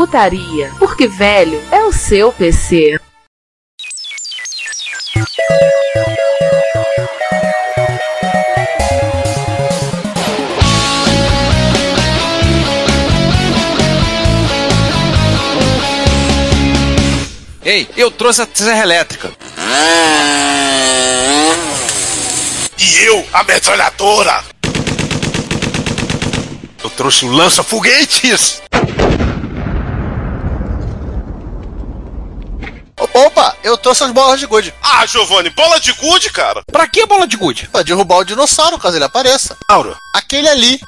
Retrocomputaria, porque velho é o seu PC. Ei, eu trouxe a serra elétrica. E eu, a metralhadora! Eu trouxe o lança-foguetes! Opa, eu trouxe as bolas de gude. Ah, Giovanni, bola de gude, cara! Pra que bola de gude? Pra derrubar o dinossauro caso ele apareça. Mauro, Aquele ali.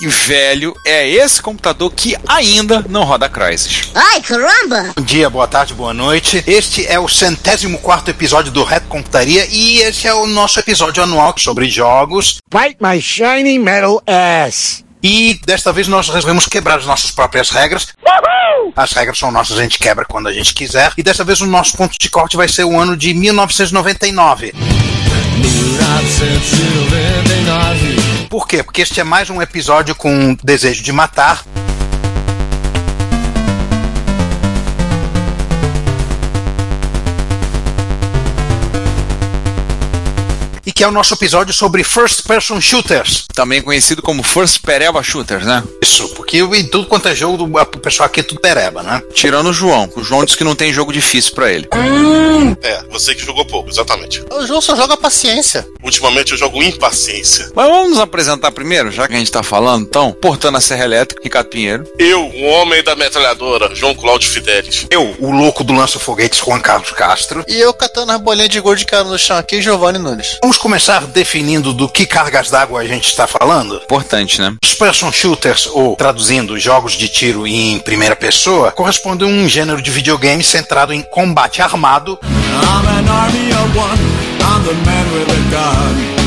E velho, é esse computador que ainda não roda Crysis. Ai, caramba! bom dia, boa tarde, boa noite. Este é o centésimo quarto episódio do Reto Computaria e esse é o nosso episódio anual sobre jogos. Bite my shiny metal ass. E desta vez nós resolvemos quebrar as nossas próprias regras. As regras são nossas, a gente quebra quando a gente quiser. E desta vez o nosso ponto de corte vai ser o ano de 1999. Por quê? Porque este é mais um episódio com desejo de matar. E que é o nosso episódio sobre First Person Shooters. Também conhecido como First Pereba Shooters, né? Isso, porque em tudo quanto é jogo, do- o pessoal aqui é tudo pereba, né? Tirando o João. O João disse que não tem jogo difícil pra ele. É, você que jogou pouco, exatamente. O jogo só joga paciência. Ultimamente eu jogo impaciência. Mas vamos nos apresentar primeiro, já que a gente tá falando, então. Portando a Serra Elétrica, Ricardo Pinheiro. Eu, o homem da metralhadora, João Cláudio Fidelis. Eu, o louco do lança-foguetes, Juan Carlos Castro. E eu catando as bolinhas de gude que eram no chão aqui, Giovanni Nunes. Vamos começar definindo do que cargas d'água a gente está falando? Importante, né? Os person shooters, ou traduzindo, jogos de tiro em primeira pessoa, correspondem a um gênero de videogame centrado em combate armado I'm an army of one, I'm the man with a gun.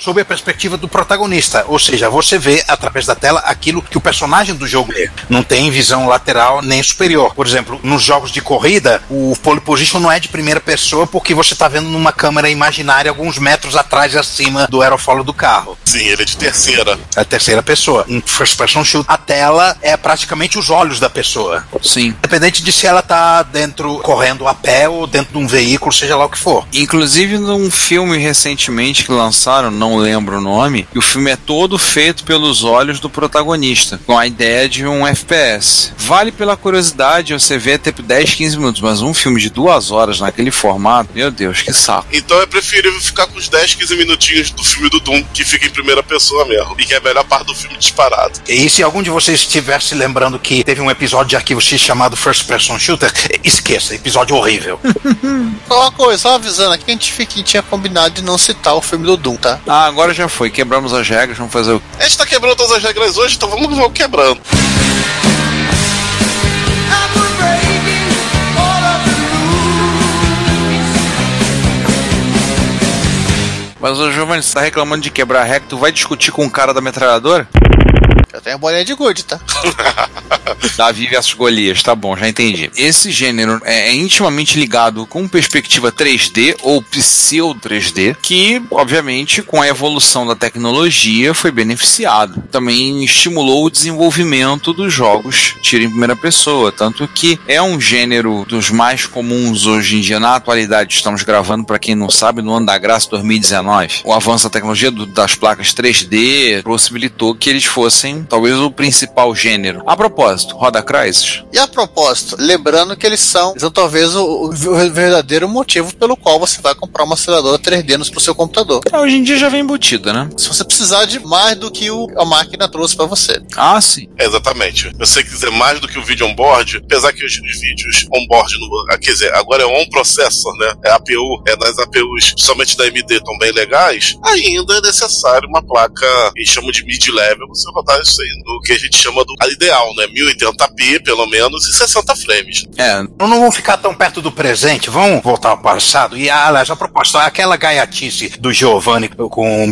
Sob a perspectiva do protagonista, ou seja, você vê através da tela aquilo que o personagem do jogo vê. Não tem visão lateral nem superior. Por exemplo, nos jogos de corrida, o pole position não é de primeira pessoa porque você está vendo numa câmera imaginária alguns metros atrás e acima do aerofólio do carro. Sim, ele é de terceira. É a terceira pessoa. Em first person shoot, a tela é praticamente os olhos da pessoa. Sim. Independente de se ela tá dentro, correndo a pé ou dentro de um veículo, seja lá o que for. Inclusive num filme recentemente que lançaram, não lembro o nome, e o filme é todo feito pelos olhos do protagonista, com a ideia de um FPS. Vale pela curiosidade você ver tipo 10, 15 minutos, mas um filme de duas horas naquele formato, meu Deus, que saco. Então é preferível ficar com os 10, 15 minutinhos do filme do Doom, que fica em primeira pessoa mesmo. E que é a melhor parte do filme disparado. E se algum de vocês estiver se lembrando que teve um episódio de Arquivo X chamado First Person Shooter, esqueça, episódio horrível. Só uma coisa, só avisando aqui, a gente fica- tinha combinado de não citar o filme do Doom, tá? Ah, agora já foi, quebramos as regras, vamos fazer o. A gente tá quebrando todas as regras hoje, então vamos, vamos quebrando. Mas o Giovanni, você tá reclamando de quebrar regra, tu vai discutir com o cara da metralhadora? Eu tenho bolinha de gude, tá? Davi versus Golias, tá bom, já entendi. Esse gênero é é intimamente ligado com perspectiva 3D ou pseudo 3D, que, obviamente, com a evolução da tecnologia foi beneficiado. Também estimulou o desenvolvimento dos jogos tiro em primeira pessoa, tanto que é um gênero dos mais comuns hoje em dia na atualidade. Estamos gravando, para quem não sabe, no ano da graça 2019. O avanço da tecnologia do- das placas 3D possibilitou que eles fossem talvez o principal gênero. A propósito, roda Crysis? E a propósito, lembrando que eles são, são talvez o, o verdadeiro motivo pelo qual você vai comprar uma aceleradora 3D no pro seu computador. É, hoje em dia já vem embutida, né? Se você precisar de mais do que o, a máquina trouxe para você. Ah, sim. É, exatamente. Se você quiser mais do que o vídeo on-board, apesar que os vídeos on-board, no- ah, quer dizer, agora é on processor, né? É APU, é nas APUs somente da AMD estão bem legais, ainda é necessário uma placa que chamam de mid-level, você rodar isso no que a gente chama do ideal, né? 1080p, pelo menos, e 60 frames. É, Não vão ficar tão perto do presente, vão voltar ao passado. E, aliás, a proposta, aquela gaiatice do Giovanni com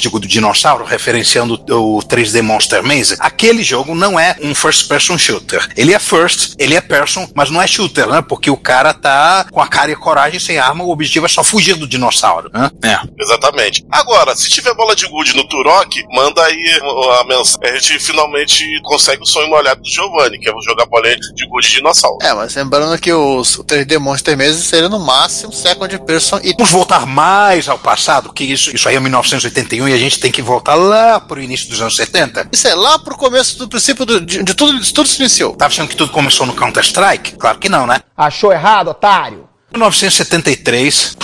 de gude dinossauro, referenciando o 3D Monster Maze, aquele jogo não é um first-person shooter. Ele é first, ele é person, mas não é shooter, né? Porque o cara tá com a cara e a coragem sem arma, o objetivo é só fugir do dinossauro, né? é. Exatamente. Agora, se tiver bola de gude no Turok, manda aí a mensagem. A gente finalmente consegue o sonho molhado do Giovanni, que é jogar bola de gude de dinossauro. É, mas lembrando que os, o 3D Monster Maze seria no máximo second person e Vamos voltar mais ao passado, que isso, isso aí é 1981 e a gente tem que voltar lá pro início dos anos 70. isso é lá pro começo do princípio do- de, de tudo, de tudo se iniciou. Tava achando que tudo começou no Counter-Strike? Claro que não, né? Achou errado, otário? 1973,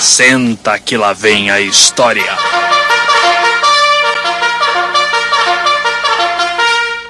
Senta que lá vem a história.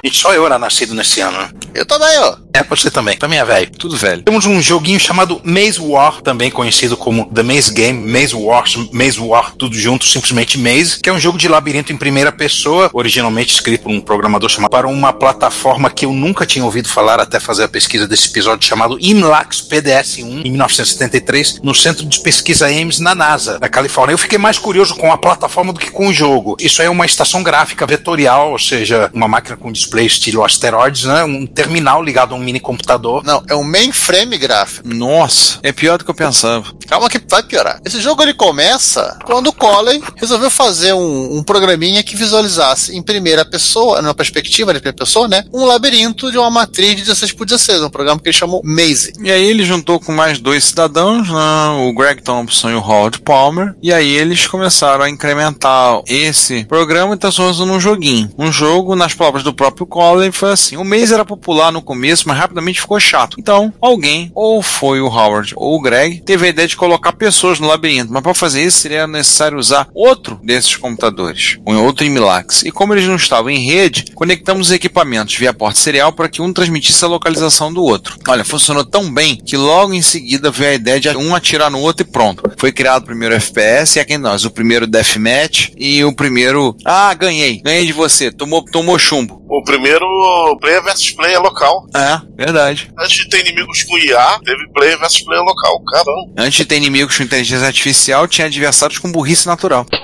E só eu era nascido nesse ano. né? Eu também, ó. É, você também, também é velho. Tudo velho. Temos um joguinho chamado Maze War, também conhecido como The Maze Game, Maze Wars, Maze War, tudo junto, simplesmente Maze, que é um jogo de labirinto em primeira pessoa, originalmente escrito por um programador chamado para uma plataforma que eu nunca tinha ouvido falar até fazer a pesquisa desse episódio, chamado Imlax PDS-1, em 1973, no Centro de Pesquisa Ames na NASA, na Califórnia. Eu fiquei mais curioso com a plataforma do que com o jogo. Isso é uma estação gráfica vetorial, ou seja, uma máquina com display estilo asteroides, né? um terminal ligado a um mini computador. Não, é um mainframe gráfico. Nossa, é pior do que eu pensava. Calma que vai piorar. Esse jogo ele começa quando o Colley resolveu fazer um, um programinha que visualizasse em primeira pessoa, numa perspectiva de primeira pessoa, né? Um labirinto de uma matriz de 16 por 16, um programa que ele chamou Maze. E aí ele juntou com mais dois cidadãos, né, o Greg Thompson e o Howard Palmer, e aí eles começaram a incrementar esse programa e transformando num joguinho. Um jogo, nas palavras do próprio Colley, foi assim, o Maze era popular no começo, mas rapidamente ficou chato. Então, alguém, ou foi o Howard ou o Greg, teve a ideia de colocar pessoas no labirinto, mas para fazer isso seria necessário usar outro desses computadores, um outro Imilax. E como eles não estavam em rede, conectamos os equipamentos via porta serial para que um transmitisse a localização do outro. Olha, funcionou tão bem que logo em seguida veio a ideia de um atirar no outro e pronto. Foi criado o primeiro FPS e aqui nós, o primeiro Deathmatch e o primeiro. Ah, ganhei, ganhei de você, tomou, tomou chumbo. O primeiro player versus player local. É, verdade. Antes de ter inimigos com IA, teve player versus player local. Caramba. Antes de ter inimigos com inteligência artificial, tinha adversários com burrice natural.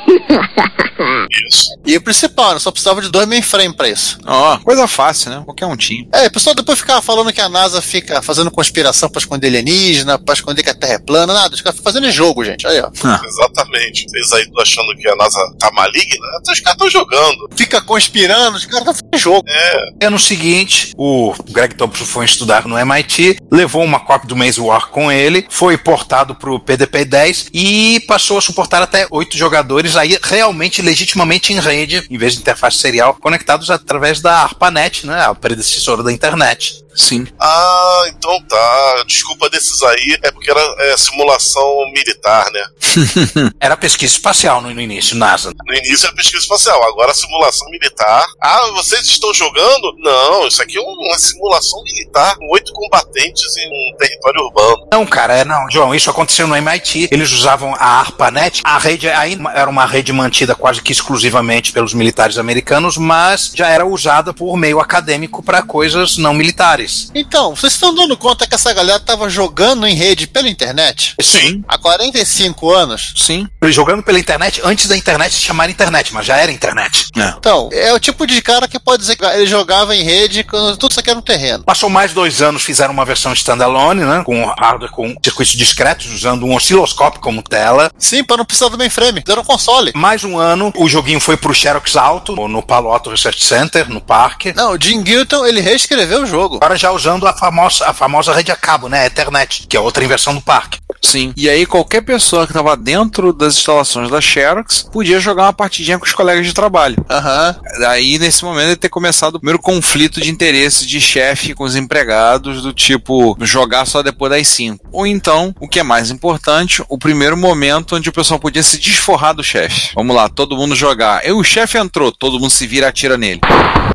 Isso. E o principal? Só precisava de dois mainframe pra isso. Ó, coisa fácil, né? Qualquer um tinha. É, o pessoal depois ficava falando que a NASA fica fazendo conspiração pra esconder alienígena, pra esconder que a Terra é plana, nada. Os caras ficam fazendo jogo, gente. Aí, ó. Exatamente. Vocês aí achando que a NASA tá maligna? Até Os caras estão jogando. Fica conspirando, os caras estão fazendo jogo. É. Ano seguinte, o Greg Thompson foi estudar no MIT, levou uma cópia do Maze War com ele, foi portado para o PDP-10 e passou a suportar até oito jogadores aí realmente, legitimamente em rede, em vez de interface serial, conectados através da ARPANET, né, a predecessora da internet. Sim. Ah, então tá. Desculpa desses aí, é porque era é, simulação militar, né? Era pesquisa espacial no, no início, NASA. No início era pesquisa espacial, agora simulação militar. Ah, vocês estão jogando? Não, isso aqui é uma simulação militar com oito combatentes em um território urbano. Não, cara, é, não, João, isso aconteceu no MIT. Eles usavam a ARPANET. A rede ainda era uma rede mantida quase que exclusivamente pelos militares americanos, mas já era usada por meio acadêmico para coisas não militares. Então, vocês estão dando conta que essa galera tava jogando em rede pela internet? Sim. Há 45 anos? Sim. Jogando pela internet antes da internet se chamar internet, mas já era internet. Então, é o tipo de cara que pode dizer que ele jogava em rede quando tudo isso aqui era um terreno. Passou mais dois anos, fizeram uma versão standalone, né? Com hardware com circuitos discretos, usando um osciloscópio como tela. Sim, para não precisar do mainframe. Fizeram um console. Mais um ano, o joguinho foi pro Xerox Alto, no Palo Alto Research Center, no parque. Não, o Jim Gilton, ele reescreveu o jogo. Já usando a famosa, a famosa rede a cabo, né? Ethernet, que é outra inversão do parque. Sim. E aí qualquer pessoa que estava dentro das instalações da Xerox podia jogar uma partidinha com os colegas de trabalho. Aham. Aí, nesse momento, ele ter começado o primeiro conflito de interesse de chefe com os empregados, do tipo, jogar só depois das 5. Ou então, o que é mais importante, o primeiro momento onde o pessoal podia se desforrar do chefe. Vamos lá, todo mundo jogar. E o chefe entrou, todo mundo se vira e atira nele.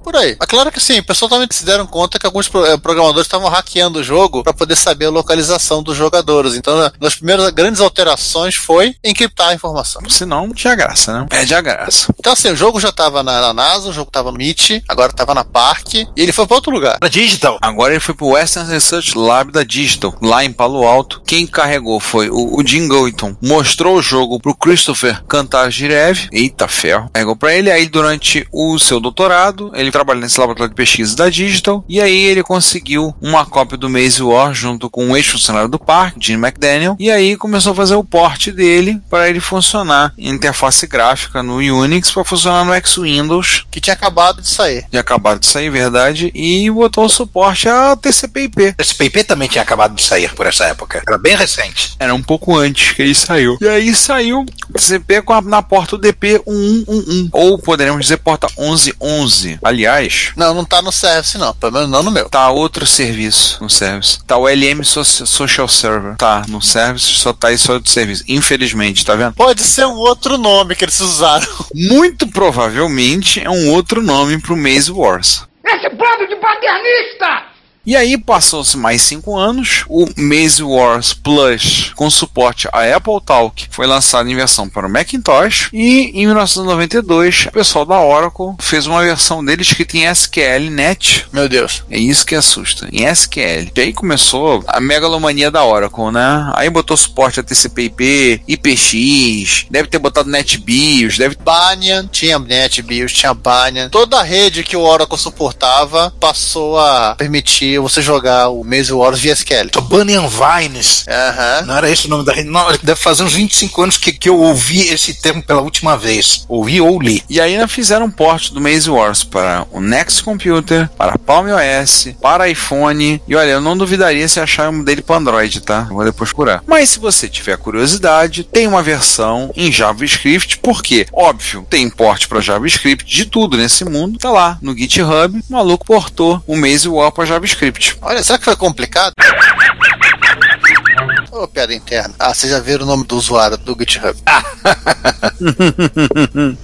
Por aí. É claro que sim, o pessoal também se deram conta que alguns eh, programadores estavam hackeando o jogo para poder saber a localização dos jogadores. Então, uma das primeiras grandes alterações foi encriptar a informação. Senão, não tinha graça, né? Perde a graça. Então, assim, o jogo já estava na, na NASA, o jogo estava no MIT, agora estava na Park, e ele foi para outro lugar. Na Digital. Agora ele foi pro Western Research Lab da Digital, lá em Palo Alto. Quem carregou foi o, o Jim Goiton. Mostrou o jogo pro Christopher Kantarjirev. Eita ferro. Carregou pra ele. Aí, durante o seu doutorado, ele trabalha nesse laboratório de pesquisa da Digital. E aí ele conseguiu uma cópia do Maze War junto com um ex-funcionário do parque, Jim McDaniel. E aí começou a fazer o porte dele para ele funcionar em interface gráfica no Unix para funcionar no X-Windows Que tinha acabado de sair. de acabado de sair, verdade, e botou o suporte a TCP/IP. PP também tinha acabado de sair por essa época. Era bem recente. Era um pouco antes que ele saiu. E aí saiu TCP a, na porta o DP 1111, ou poderemos dizer porta 1111. Aliás, Não, não tá no service, não. Pelo menos não no meu. tá outro serviço no service. Tá o LM Soci- Social Server. Tá, no service só tá isso outro serviço. Infelizmente, tá vendo? Pode ser um outro nome que eles usaram. Muito provavelmente é um outro nome pro Maze Wars. Esse bando de paternista! E aí passou-se mais cinco anos, o Maze Wars Plus, com suporte a Apple Talk, foi lançado em versão para o Macintosh. E em 1992, o pessoal da Oracle fez uma versão dele escrita em SQL Net. Meu Deus. É isso que assusta, em SQL. E aí começou a megalomania da Oracle, né? Aí botou suporte a TCP/IP, IPX, deve ter botado NetBIOS, deve Banyan, tinha NetBIOS, tinha Banyan. Toda a rede que o Oracle suportava passou a permitir você jogar o Maze Wars via SQL. Bunyan Vines. Aham. Não era esse o nome da rede? Não, deve fazer uns 25 anos que, que eu ouvi esse termo pela última vez. Ouvi ou li. E ainda fizeram um port do Maze Wars para o Next Computer, para Palm OS, para iPhone. E olha, eu não duvidaria se achar um dele para Android, tá? Vou depois curar. Mas se você tiver curiosidade, tem uma versão em JavaScript, porque, óbvio, tem port para JavaScript de tudo nesse mundo. Tá lá no GitHub, o maluco portou o Maze War para JavaScript. Olha, será que foi complicado? Ô, piada interna. Ah, vocês já viram o nome do usuário do GitHub.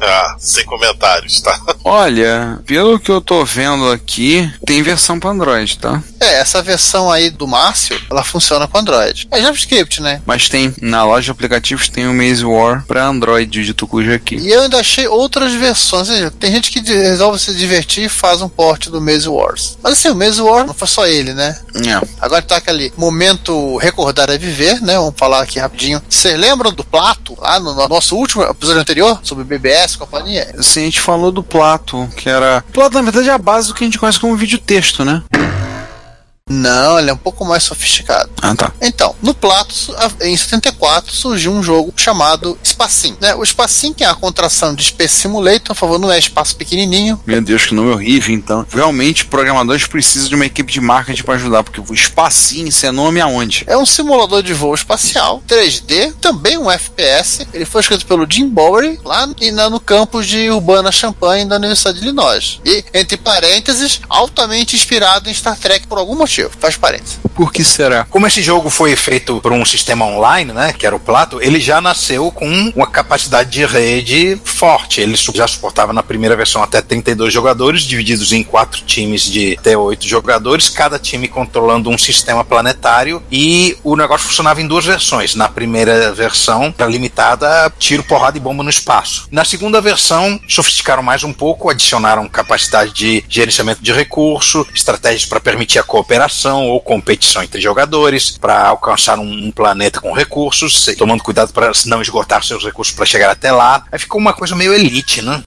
Ah, sem comentários, tá? Olha, pelo que eu tô vendo aqui, tem versão para Android, tá? É, essa versão aí do Márcio, ela funciona com Android. É JavaScript, né? Mas tem, na loja de aplicativos tem o Maze War para Android de Tucuja aqui. E eu ainda achei outras versões. Seja, tem gente que resolve se divertir e faz um port do Maze Wars. Mas assim, o Maze War não foi só ele, né? É. Agora tá aquele momento recordar é viver, né? Vamos falar aqui rapidinho. Vocês lembram do Plato, lá no no nosso último episódio anterior, sobre BBS e companhia? Assim, a gente falou do Plato, que era. Plato, na verdade, é a base do que a gente conhece como vídeo texto, né? Não, ele é um pouco mais sofisticado. Ah, tá. Então, no Plato, su- a- em 74, surgiu um jogo chamado Spacing. Né? O Spacing, que é a contração de Space Simulator, por favor, não é espaço pequenininho. Meu Deus, que nome horrível, então. Realmente, programadores precisam de uma equipe de marketing para ajudar, porque o espacinho, isso é nome aonde? É um simulador de voo espacial, 3D, também um FPS. Ele foi escrito pelo Jim Bowery, lá e no campus de Urbana Champaign da Universidade de Illinois. E, entre parênteses, altamente inspirado em Star Trek por algum motivo. Faz parênteses. Por que será? Como esse jogo foi feito por um sistema online, né, que era o Plato, ele já nasceu com uma capacidade de rede forte. Ele já suportava na primeira versão até 32 jogadores, divididos em quatro times de até oito jogadores, cada time controlando um sistema planetário e o negócio funcionava em duas versões. Na primeira versão, era limitada a tiro, porrada e bomba no espaço. Na segunda versão, sofisticaram mais um pouco, adicionaram capacidade de gerenciamento de recurso, estratégias para permitir a cooperação ou competição entre jogadores, para alcançar um, um planeta com recursos, tomando cuidado para não esgotar seus recursos para chegar até lá. Aí ficou uma coisa meio elite, né?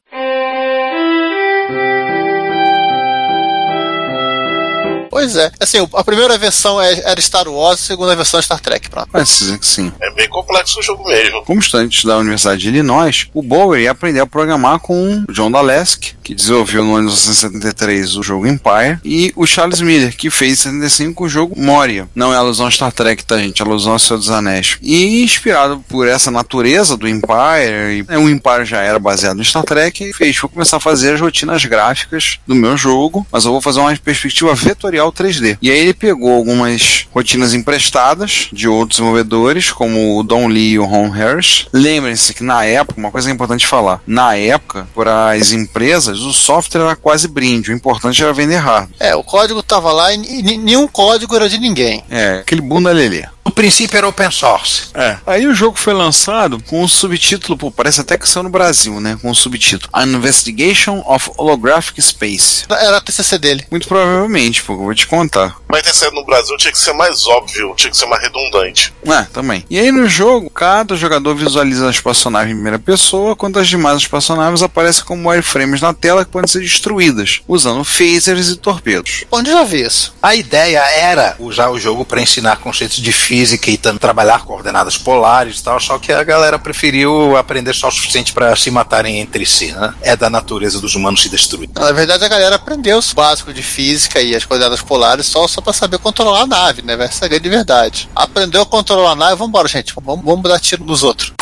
Pois é. Assim, a primeira versão é- era Star Wars, a segunda versão é Star Trek. Pronto. Que sim. É bem complexo o jogo mesmo. Como estudante da Universidade de Illinois, o Bowery aprendeu a programar com o John Dalesk, que desenvolveu no ano de 1973 o jogo Empire, e o Charles Miller, que fez em 75 o jogo Moria. Não é alusão a Star Trek, tá, gente? É alusão ao Senhor dos Anéis. E inspirado por essa natureza do Empire, e, o Empire já era baseado no Star Trek, e fez, vou começar a fazer as rotinas gráficas do meu jogo, mas eu vou fazer uma perspectiva vetorial 3D. E aí ele pegou algumas rotinas emprestadas de outros desenvolvedores, como o Don Lee e o Ron Harris. Lembrem-se que na época, uma coisa importante falar, na época, para as empresas, o software era quase brinde, o importante era vender hardware. É, o código tava lá e nenhum código era de ninguém. É, aquele bunda lelê. No princípio era open source. É. Aí o jogo foi lançado com um subtítulo, pô, parece até que saiu no Brasil, né? Com um subtítulo: An Investigation of Holographic Space. Era a TCC dele. Muito provavelmente, pô, vou te contar. Mas ter saído no Brasil tinha que ser mais óbvio, tinha que ser mais redundante. É, também. E aí no jogo, cada jogador visualiza as personagens em primeira pessoa, quanto as demais personagens aparecem como wireframes na tela que podem ser destruídas, usando phasers e torpedos. Onde já vi isso? A ideia era usar o jogo para ensinar conceitos de física e tam- trabalhar coordenadas polares e tal, só que a galera preferiu aprender só o suficiente para se matarem entre si, né? É da natureza dos humanos se destruir. Na verdade, a galera aprendeu os básicos de física e as coordenadas polares só, só pra saber controlar a nave, né? Essa é a grande verdade. Aprendeu a controlar a nave, vambora, gente. Vamos, vamos dar tiro nos outros.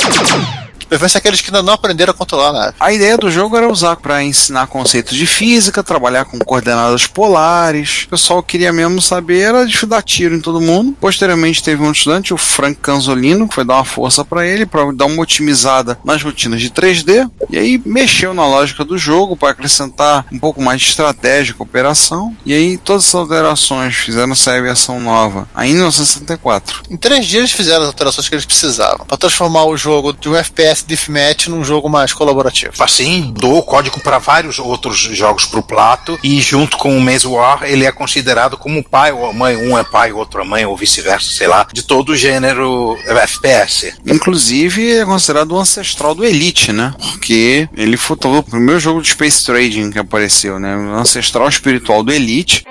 Preferência aqueles que ainda não aprenderam a controlar a nave. A ideia do jogo era usar para ensinar conceitos de física, trabalhar com coordenadas polares. O pessoal queria mesmo saber era de dar tiro em todo mundo. Posteriormente teve um estudante, o Frank Canzolino, que foi dar uma força para ele, para dar uma otimizada nas rotinas de 3D. E aí mexeu na lógica do jogo para acrescentar um pouco mais de estratégia e cooperação. E aí todas essas alterações fizeram sair a versão nova, ainda em 1964. Em três dias eles fizeram as alterações que eles precisavam para transformar o jogo de um FPS Deathmatch num jogo mais colaborativo. Assim, dou o código para vários outros jogos pro plato e junto com o Maze War ele é considerado como pai ou mãe, um é pai, outro é mãe ou vice-versa, sei lá, de todo o gênero FPS. Inclusive, é considerado o ancestral do Elite, né? Porque ele foi o primeiro jogo de Space Trading que apareceu, né? O ancestral espiritual do Elite.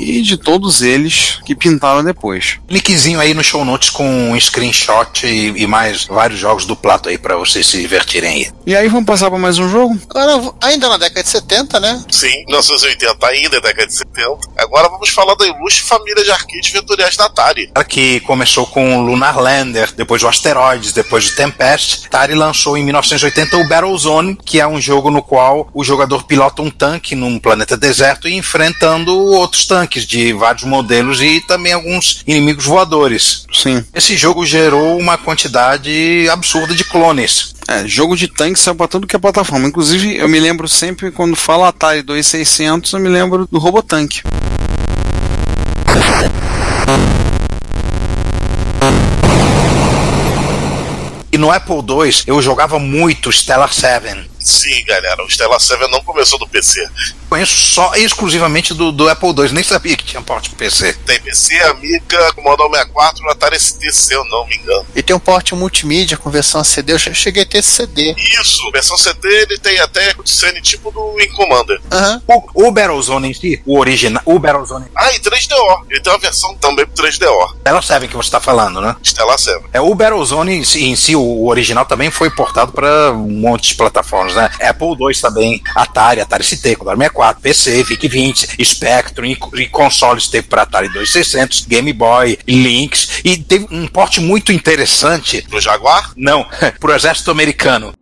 E de todos eles que pintaram depois. Linkzinho aí no show notes com um screenshot e, e mais vários jogos do plato aí para vocês se divertirem aí. E aí vamos passar para mais um jogo? Agora, ainda na década de 70, né? Sim, 1980 ainda, década de 70. Agora vamos falar da ilustre família de arcades vetoriais da Atari. Que começou com o Lunar Lander, depois o Asteroids, depois o Tempest. Atari lançou em 1980 o Battlezone, que é um jogo no qual o jogador pilota um tanque num planeta deserto e enfrentando outros tanques de vários modelos e também alguns inimigos voadores. Sim. Esse jogo gerou uma quantidade absurda de clones. É, jogo de tanque saiu pra tudo que é plataforma. Inclusive, eu me lembro sempre, quando falo Atari 2600, eu me lembro do Robotank. E no Apple II eu jogava muito Stellar 7. Sim, galera, o Stellar 7 não começou do PC. Conheço só exclusivamente do, do Apple II, nem sabia que tinha porte PC. Tem PC, Amiga, Commodore 64 e Atari ST, se eu não me engano. E tem um porte multimídia com versão CD. Eu che- cheguei a ter CD. Isso, versão CD ele tem até cutscene tipo do Wing Commander. Aham. O, o Battlezone em si, o original, o Battlezone Ah, e 3DO. Ele tem uma versão também pro 3DO. Stellar 7 que você está falando, né? Stellar 7. É, o Battlezone em si, em si, o original também foi portado para um monte de plataformas, né? Apple II também, Atari, Atari ST, Commodore 64, PC, VIC-20, Spectrum e, e consoles teve para Atari 2600, Game Boy, Lynx e teve um porte muito interessante, Pro Jaguar? não, pro exército americano.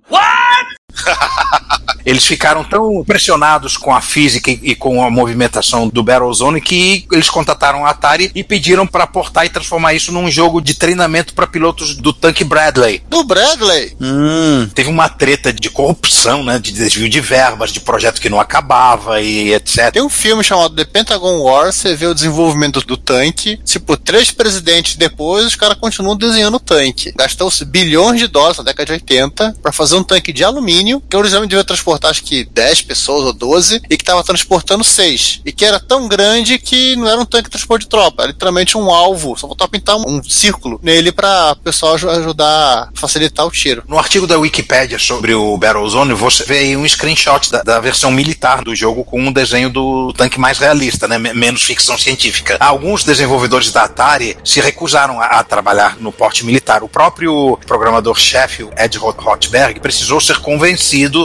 Eles ficaram tão impressionados com a física e, e com a movimentação do Battlezone que eles contataram a Atari e pediram para portar e transformar isso num jogo de treinamento para pilotos do tanque Bradley. Do Bradley. Hum, Teve uma treta de corrupção, né, de desvio de verbas, de projeto que não acabava e etc. Tem um filme chamado The Pentagon War, você vê o desenvolvimento do tanque. Tipo, três presidentes depois, os caras continuam desenhando o tanque. Gastou-se bilhões de dólares na década de 80 para fazer um tanque de alumínio alumínio, que originalmente devia transportar acho que 10 pessoas ou 12, e que estava transportando 6. E que era tão grande que não era um tanque de transporte de tropa, era literalmente um alvo. Só faltava pintar um, um círculo nele para o pessoal aj- ajudar a facilitar o tiro. No artigo da Wikipédia sobre o Battlezone, você vê aí um screenshot da, da versão militar do jogo com um desenho do tanque mais realista, né? me- menos ficção científica. Alguns desenvolvedores da Atari se recusaram a, a trabalhar no porte militar. O próprio programador-chefe, Ed Hotberg, precisou ser convencido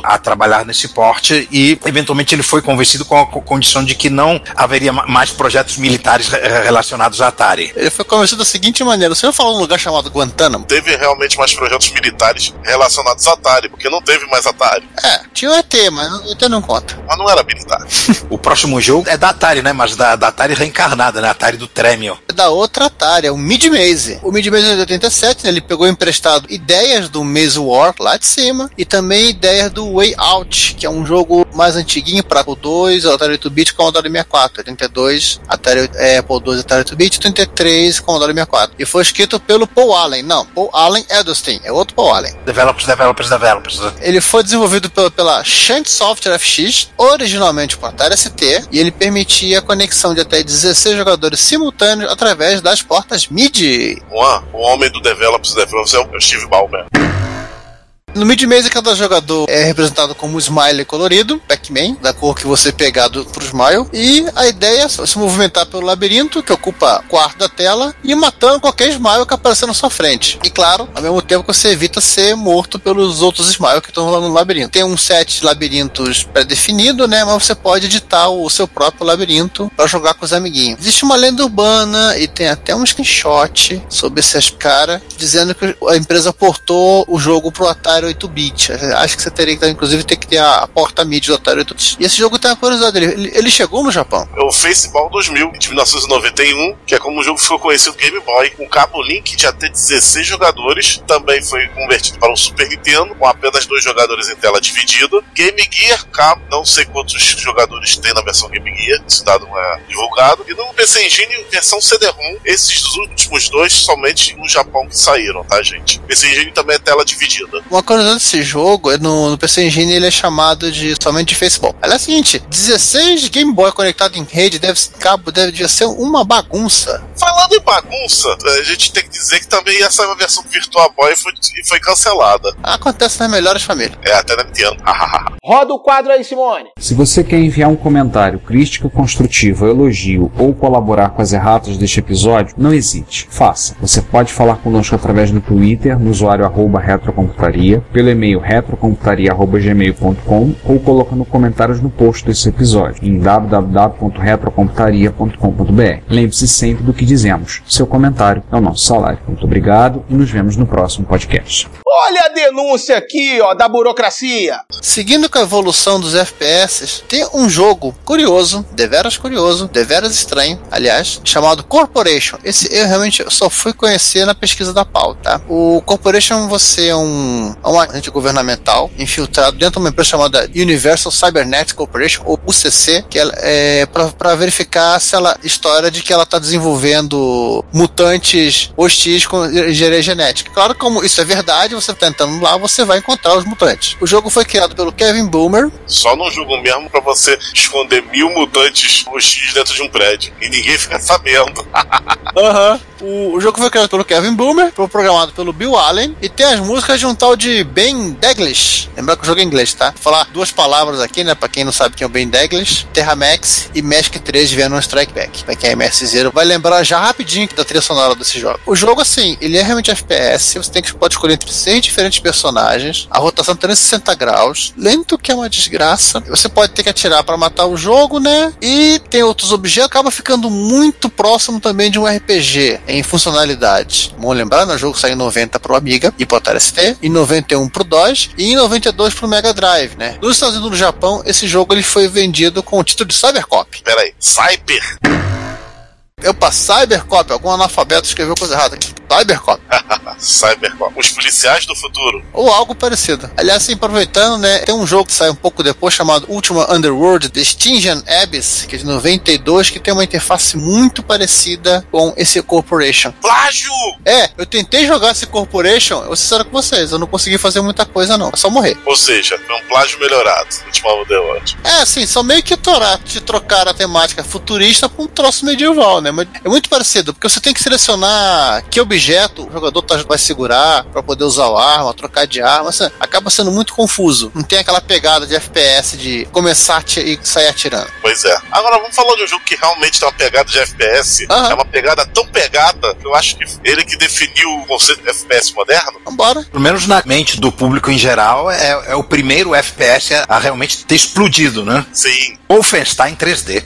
a trabalhar nesse porte e, eventualmente, ele foi convencido com a co- condição de que não haveria ma- mais projetos militares re- relacionados à Atari. Ele foi convencido da seguinte maneira: você vai falar um lugar chamado Guantánamo? Teve realmente mais projetos militares relacionados a Atari, porque não teve mais Atari. É, tinha o ET, mas o ET não conta. Mas não era militar. O próximo jogo é da Atari, né? Mas da, da Atari reencarnada, né? Atari do Tremio. É da outra Atari, é o Mid Maze. O Mid Maze é de 87, né, ele pegou emprestado ideias do Maze War lá de cima e também ideias do Way Out, que é um jogo mais antiguinho para Apple II, Atari 8-bit e Commodore 64. 82, Atari, é, Apple II, Atari 8-bit, 83, Commodore 64. E foi escrito pelo Paul Allen. Não, Paul Allen Edelstein, é outro Paul Allen. Developers, developers, developers. Ele foi desenvolvido pela, pela Shank Software FX, originalmente para Atari ST, e ele permitia a conexão de até 16 jogadores simultâneos através das portas MIDI. O homem do Developers Developers é o Steve Ballmer. No mid-maze, cada jogador é representado como um smiley colorido, Pac-Man, da cor que você pegar do, pro smile. E a ideia é se movimentar pelo labirinto, que ocupa quarto da tela, e matando qualquer smile que aparecer na sua frente. E claro, ao mesmo tempo que você evita ser morto pelos outros smiles que estão lá no labirinto. Tem um set de labirintos pré-definido, né? Mas você pode editar o seu próprio labirinto para jogar com os amiguinhos. Existe uma lenda urbana e tem até um screenshot sobre esses caras dizendo que a empresa portou o jogo pro Atari 8-bit. Acho que você teria que, inclusive, ter que ter a, a porta MIDI do Atari 8-bit. E esse jogo tem uma curiosidade, ele, ele chegou no Japão. É o Faceball 2000, de 1991, que é como o jogo ficou conhecido Game Boy, com cabo Link de até 16 jogadores. Também foi convertido para o Super Nintendo, com apenas dois jogadores em tela dividida. Game Gear, cabo, não sei quantos jogadores tem na versão Game Gear, esse dado não é divulgado. E no PC Engine, versão CD-ROM, esses últimos dois somente no Japão que saíram, tá, gente? PC Engine também é tela dividida. Uma curiosidade desse jogo, no, no PC Engine ele é chamado de somente de Facebook. Ela é a seguinte: 16 Game Boy conectado em rede, deve, cabo deve ser uma bagunça. Falando em bagunça, a gente tem que dizer que também essa versão do Virtua Boy foi, foi cancelada. Acontece nas melhores famílias. É, até na Nintendo. Roda o quadro aí, Simone. Se você quer enviar um comentário, crítica construtiva, elogio ou colaborar com as erratas deste episódio, não hesite, faça. Você pode falar conosco através do Twitter, no usuário arroba retrocomputaria, pelo e-mail retrocomputaria.gmail.com ou colocando comentários no post desse episódio em www.retrocomputaria.com.br. Lembre-se sempre do que dizemos. Seu comentário é o nosso salário. Muito obrigado e nos vemos no próximo podcast. Olha a denúncia aqui, ó, da burocracia. Seguindo com a evolução dos FPS, tem um jogo curioso, deveras curioso, deveras estranho, aliás, chamado Corporation. Esse eu realmente só fui conhecer na pesquisa da pauta. Tá? O Corporation, você é um, é um agente governamental infiltrado dentro de uma empresa chamada Universal Cybernetics Corporation, ou UCC, que ela, é para verificar se ela história de que ela está desenvolvendo mutantes hostis com engenharia genética. Claro, como isso é verdade, você tá entrando lá, você vai encontrar os mutantes. O jogo foi criado pelo Kevin Boomer. Só num jogo mesmo pra você esconder mil mutantes X dentro de um prédio. E ninguém fica sabendo. Aham. O, o jogo foi criado pelo Kevin Boomer, foi programado pelo Bill Allen e tem as músicas de um tal de Ben Daglish. Lembra que o jogo é inglês, tá? Vou falar duas palavras aqui, né? Pra quem não sabe quem é o Ben Daglish: Terramax e Magic 3 de Venom Strike Back. Pra quem é MS Zero, vai lembrar já rapidinho da trilha sonora desse jogo. O jogo, assim, ele é realmente FPS. Você tem que pode escolher entre seis diferentes personagens. A rotação 360 graus. Lento que é uma desgraça. Você pode ter que atirar para matar o jogo, né? E tem outros objetos. Acaba ficando muito próximo também de um RPG em funcionalidade. Vamos lembrar, o jogo saiu em 90 pro Amiga e pro Atari ST, em 91 pro DOS e em 92 pro Mega Drive, né? Nos Estados Unidos e no Japão, esse jogo ele foi vendido com o título de Cybercop. Peraí, Cyber? Opa, Cybercop, algum analfabeto escreveu coisa errada aqui. Cybercop. Cybercop. Os policiais do futuro. Ou algo parecido. Aliás, assim, aproveitando, né? Tem um jogo que sai um pouco depois chamado Ultima Underworld, The Stygian Abyss, que é de 92, que tem uma interface muito parecida com esse Corporation. Plágio! É, eu tentei jogar esse Corporation, eu sincero com vocês, eu não consegui fazer muita coisa, não. É só morrer. Ou seja, foi um plágio melhorado. Ultima Underworld. É, assim, são meio que torar, de trocar a temática futurista com um troço medieval, né? Mas é muito parecido, porque você tem que selecionar que objeto o jogador tá, vai segurar para poder usar a arma, trocar de arma. Assim, acaba sendo muito confuso. Não tem aquela pegada de FPS de começar e sair atirando. Pois é. Agora vamos falar de um jogo que realmente tem uma pegada de FPS. Aham. É uma pegada tão pegada que eu acho que ele que definiu o conceito de FPS moderno. Vambora. Pelo menos na mente do público em geral, é, é o primeiro FPS a, a realmente ter explodido, né? Sim. Wolfenstein 3D.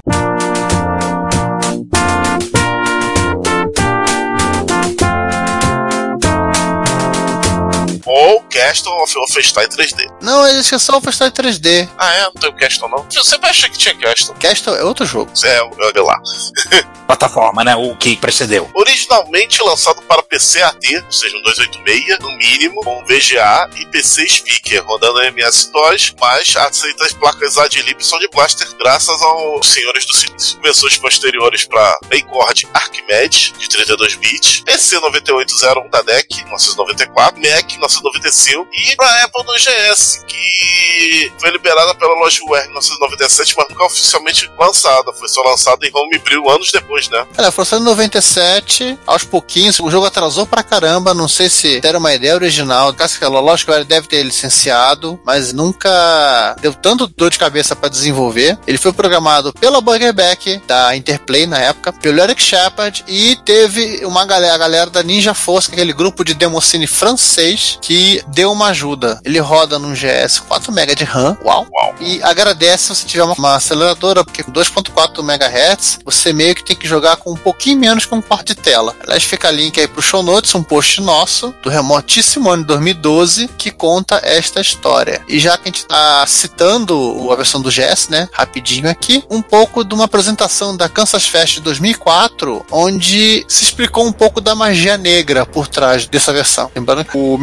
Castle of Wolfenstein 3D. Não, esse é só Wolfenstein 3D. Ah, é? Não tem o Castle, não? Eu sempre achei que tinha Castle. Castle é outro jogo. É, olha lá. Plataforma, né? O que precedeu. Originalmente lançado para PC AT, ou seja, um 286, no mínimo, com VGA e PC Speaker, rodando MS-DOS, mas aceita as placas Adlib Sound Blaster, graças aos senhores do silício. Versões posteriores para Acord Archimedes, de 32 bits, PC 9801 da NEC, 1994, Mac 1995 e para Apple no GS, que foi liberada pela Logitech em 1997, mas nunca oficialmente lançada. Foi só lançada em Homebrew anos depois, né? Ela foi lançada em 97, aos pouquinhos, o jogo atrasou pra caramba, não sei se era uma ideia original. Ela, lógico, ele deve ter licenciado, mas nunca deu tanto dor de cabeça pra desenvolver. Ele foi programado pela Burgerback, da Interplay na época, pelo Eric Shepard, e teve uma galera, a galera da Ninja Force, aquele grupo de democine francês, que deu uma ajuda. Ele roda num GS 4 MB de RAM, uau, Uau. e agradece se você tiver uma, uma aceleradora, porque com 2.4 MHz, você meio que tem que jogar com um pouquinho menos que um quarto de tela. Aliás, fica link aí pro show notes, um post nosso, do remotíssimo ano de 2012, que conta esta história. E já que a gente tá citando a versão do GS, né, rapidinho aqui, um pouco de uma apresentação da Kansas Fest de 2004, onde se explicou um pouco da magia negra por trás dessa versão. Lembrando que o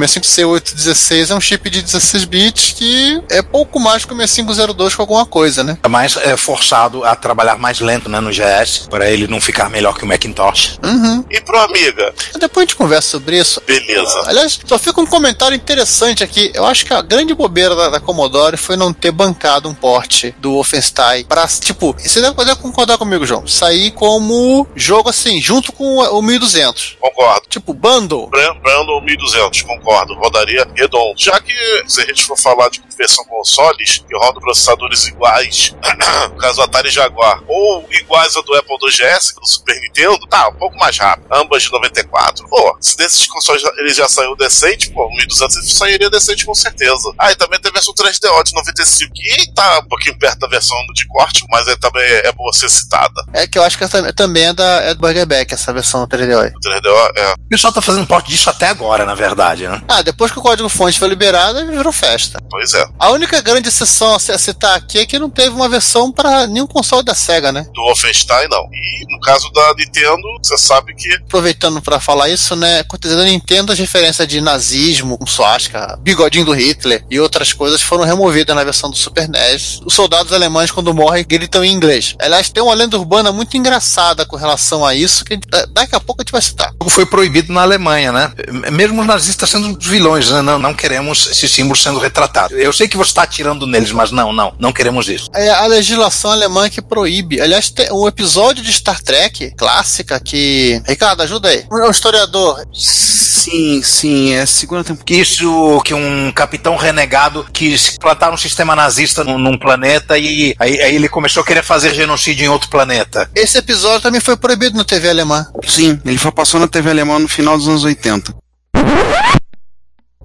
65C816 é um chip de 16 bits que é pouco mais que o 6502 com alguma coisa, né? É mais é, forçado a trabalhar mais lento né, no GS, para ele não ficar melhor que o Macintosh. Uhum. E pro Amiga? Depois a gente conversa sobre isso. Beleza. Aliás, só fica um comentário interessante aqui. Eu acho que a grande bobeira da, da Commodore foi não ter bancado um porte do Wolfenstein pra, tipo, você deve poder concordar comigo, João, sair como jogo assim, junto com o 1200. Concordo. Tipo, bundle. Brandon 1200, concordo. Rodaria redondo. Já que, se a gente for falar de versão consoles, que rodam processadores iguais, no caso do Atari Jaguar, ou iguais a do Apple 2GS, do Super Nintendo, tá, um pouco mais rápido. Ambas de 94. Pô, se desses consoles ele já saiu decente, pô, 1200 ele sairia decente com certeza. Ah, e também tem a versão 3DO de 95, que tá um pouquinho perto da versão de corte, mas é, também é boa ser citada. É que eu acho que essa também é, da, é do Burgerback, essa versão 3DO. O 3DO é. O pessoal tá fazendo porte disso até agora, na verdade, né? Ah, depois que o código fonte foi liberado, virou festa. Pois é. A única grande exceção a a citar aqui é que não teve uma versão para nenhum console da SEGA, né? Do Wolfenstein, não. E no caso da Nintendo, você sabe que Aproveitando para falar isso, né? Acontecendo da Nintendo, as referências de nazismo, com suástica, bigodinho do Hitler e outras coisas foram removidas na versão do Super NES. Os soldados alemães, quando morrem, gritam em inglês. Aliás, tem uma lenda urbana muito engraçada com relação a isso, que a daqui a pouco a gente vai citar. O jogo foi proibido na Alemanha, né? Mesmo os nazistas sendo vilões, né? Não, não queremos esses símbolos sendo retratados. Eu sei que você está atirando neles, mas não, não, não queremos isso. É a legislação alemã que proíbe. Aliás, tem um episódio de Star Trek clássica que. Ricardo, ajuda aí. O historiador. Sim, sim, é segunda temporada. Que isso, que um capitão renegado quis plantar um sistema nazista num, num planeta e aí, aí ele começou a querer fazer genocídio em outro planeta. Esse episódio também foi proibido na TV alemã. Sim, ele foi passou na TV alemã no final dos anos 80.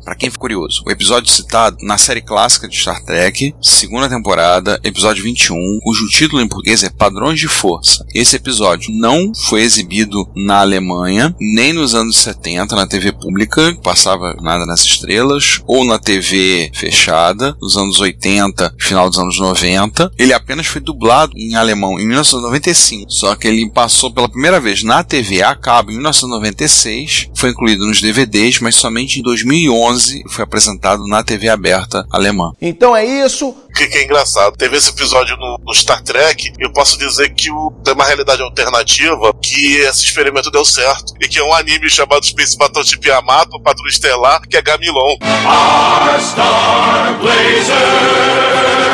Pra quem for curioso. O episódio citado na série clássica de Star Trek, segunda temporada, episódio 21, cujo título em português é Padrões de Força. Esse episódio não foi exibido na Alemanha, nem nos anos 70 na TV pública, passava nada nas estrelas, ou na TV fechada, nos anos 80, final dos anos 90. Ele apenas foi dublado em alemão em 1995, só que ele passou pela primeira vez na TV a cabo em 1996, foi incluído nos DVDs, mas somente em 2011 foi apresentado na TV aberta alemã. Então é isso. O que, que é engraçado? Teve esse episódio no, no Star Trek, e eu posso dizer que o, tem uma realidade alternativa que esse experimento deu certo. E que é um anime chamado Space Battleship Yamato, Patrulha Estelar, que é Gamilon. Our Star Blazers.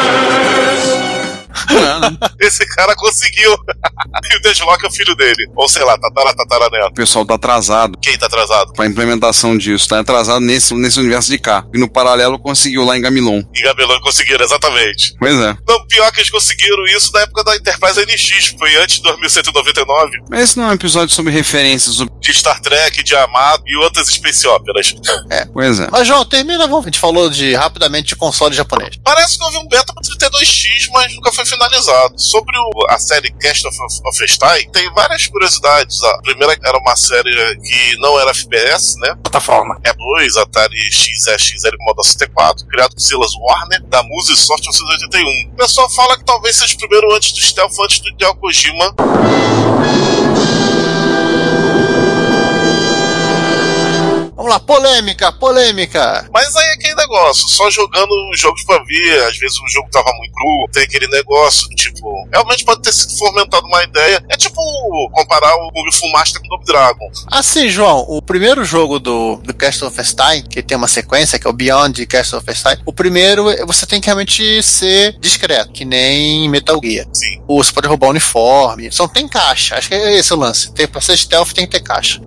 Esse cara conseguiu. e o Deadlock é o filho dele. Ou sei lá, tatara, tatara O neto. pessoal tá atrasado Quem tá atrasado? pra implementação disso, tá atrasado nesse, nesse universo de cá. E no paralelo conseguiu lá em Gamilon. E Gamilon conseguiram, exatamente. Pois é. Não, pior que eles conseguiram isso na época da Enterprise NX, foi antes de 2199, Mas esse não é um episódio sobre referências. sobre- de Star Trek, de Amado e outras space óperas. Pois é. Mas, João, termina, vamos. A gente falou de rapidamente de console japonês. Parece que houve um beta para 32X, mas nunca foi finalizado. Sobre o- a série Cast of, of Stein, tem várias curiosidades. A primeira era uma série que não era FPS, né? Plataforma. É 2, Atari XXL Commodore 64, criado por Silas Warner, da Music Soft 1981. O pessoal fala que talvez seja o primeiro antes do Stealth, antes do Hideo Kojima. Vamos lá, polêmica, polêmica. Mas aí é aquele negócio, só jogando os jogos pra ver, às vezes o jogo tava muito cru, tem aquele negócio, tipo, realmente pode ter sido fomentado uma ideia. É tipo comparar o Kung Fu Master com o Double Dragon. Assim, João, o primeiro jogo do, do Castle of Stein, que tem uma sequência, que é o Beyond Castle of Stein, o primeiro é- você tem que realmente ser discreto, que nem Metal Gear. Sim. Ou Você pode roubar o uniforme. Só não tem caixa. Acho que é esse o lance. Tem, pra ser stealth tem que ter caixa.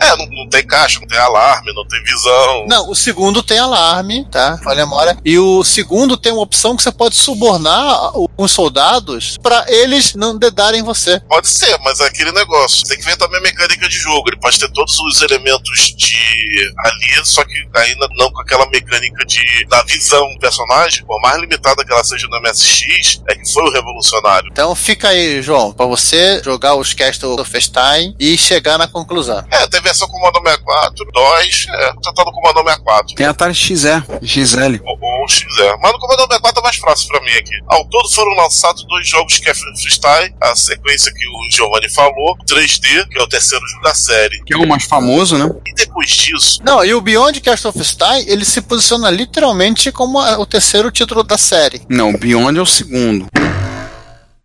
É, não, não tem caixa, não tem alarme, não tem visão. Não, o segundo tem alarme, tá? Olha a memória. E o segundo tem uma opção que você pode subornar os soldados pra eles não dedarem você. Pode ser, mas é aquele negócio. Tem que ver também a mecânica de jogo. Ele pode ter todos os elementos de ali, só que ainda não com aquela mecânica de da visão do personagem. Por mais limitada que ela seja no MSX, é que foi o revolucionário. Então fica aí, João, pra você jogar os Castle of Stein e chegar na conclusão. É, tem versão com Commodore 64, DOS, é, tentando com Commodore 64. Tem Atari XE, XL. Ou, ou XR. Mas no Commodore 64 é mais fácil pra mim aqui. Ao todo foram lançados dois jogos que é Freestyle, a sequência que o Giovanni falou, 3D, que é o terceiro jogo da série. Que é o mais famoso, né? E depois disso, Não, e o Beyond Castle of Stein, ele se posiciona literalmente como o terceiro título da série. Não, o Beyond é o segundo.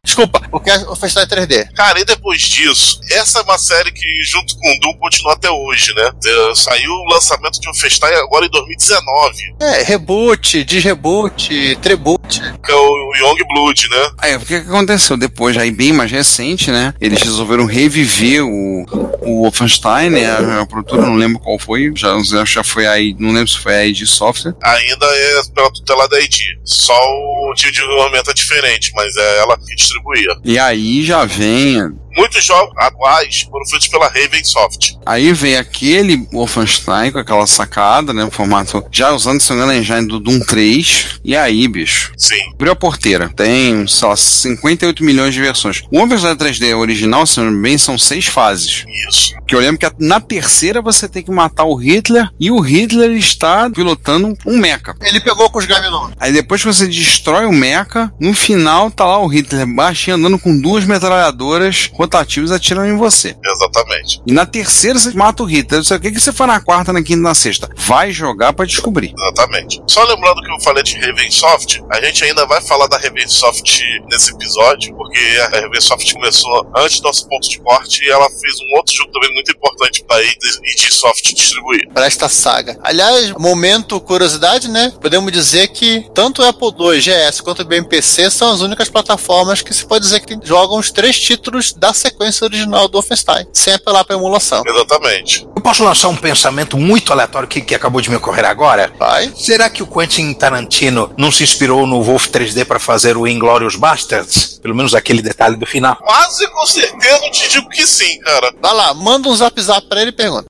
Desculpa, o Castle of Stein 3D. Cara, e depois disso, essa é uma série que, junto com o Doom, continua até hoje, né? É, Saiu o lançamento de um Festai agora em 2019, É, reboot, desreboot, treboot. que é o Young Blood, né? Aí, o que, que aconteceu depois, aí bem mais recente, né? Eles resolveram reviver o, o Wolfenstein, né? A, a produtora, não lembro qual foi, já, já foi aí, não lembro se foi a ID Software. Ainda é pela tutela da ID. Só o tipo de desenvolvimento é diferente, mas é ela que distribuía. E aí já vem Muitos jogos atuais foram feitos pela Raven Soft. Aí vem aquele Wolfenstein com aquela sacada, né? O formato já usando seu engine do Doom 3. E aí, bicho? Sim. Abriu a porteira. Tem, sei lá, 58 milhões de versões. O Wolfenstein 3D original, se não me bem, são seis fases. Isso. Que eu lembro que na terceira você tem que matar o Hitler e o Hitler está pilotando um mecha. Ele pegou com os Gamilon. Aí depois que você destrói o mecha, no final tá lá o Hitler baixinho andando com duas metralhadoras rotativas atirando em você. Exatamente. E na terceira você mata o Hitler. Não sei o que, que você faz na quarta, na quinta e na sexta. Vai jogar pra descobrir. Exatamente. Só lembrando que eu falei de Ravensoft, a gente ainda vai falar da Ravensoft nesse episódio, porque a Ravensoft começou antes do nosso ponto de corte e ela fez um outro jogo também muito importante para a id Soft distribuir. Para esta saga. Aliás, momento curiosidade, né? Podemos dizer que tanto o Apple II, GS quanto o BMPC são as únicas plataformas que se pode dizer que jogam os três títulos da sequência original do Wolfenstein, sem apelar para emulação. Exatamente. Eu posso lançar um pensamento muito aleatório que, que acabou de me ocorrer agora? Vai. Será que o Quentin Tarantino não se inspirou no Wolf 3D para fazer o Inglorious Bastards? Pelo menos aquele detalhe do final. Quase com certeza eu te digo que sim, cara. Vai lá, manda um zap zap pra ele e pergunta.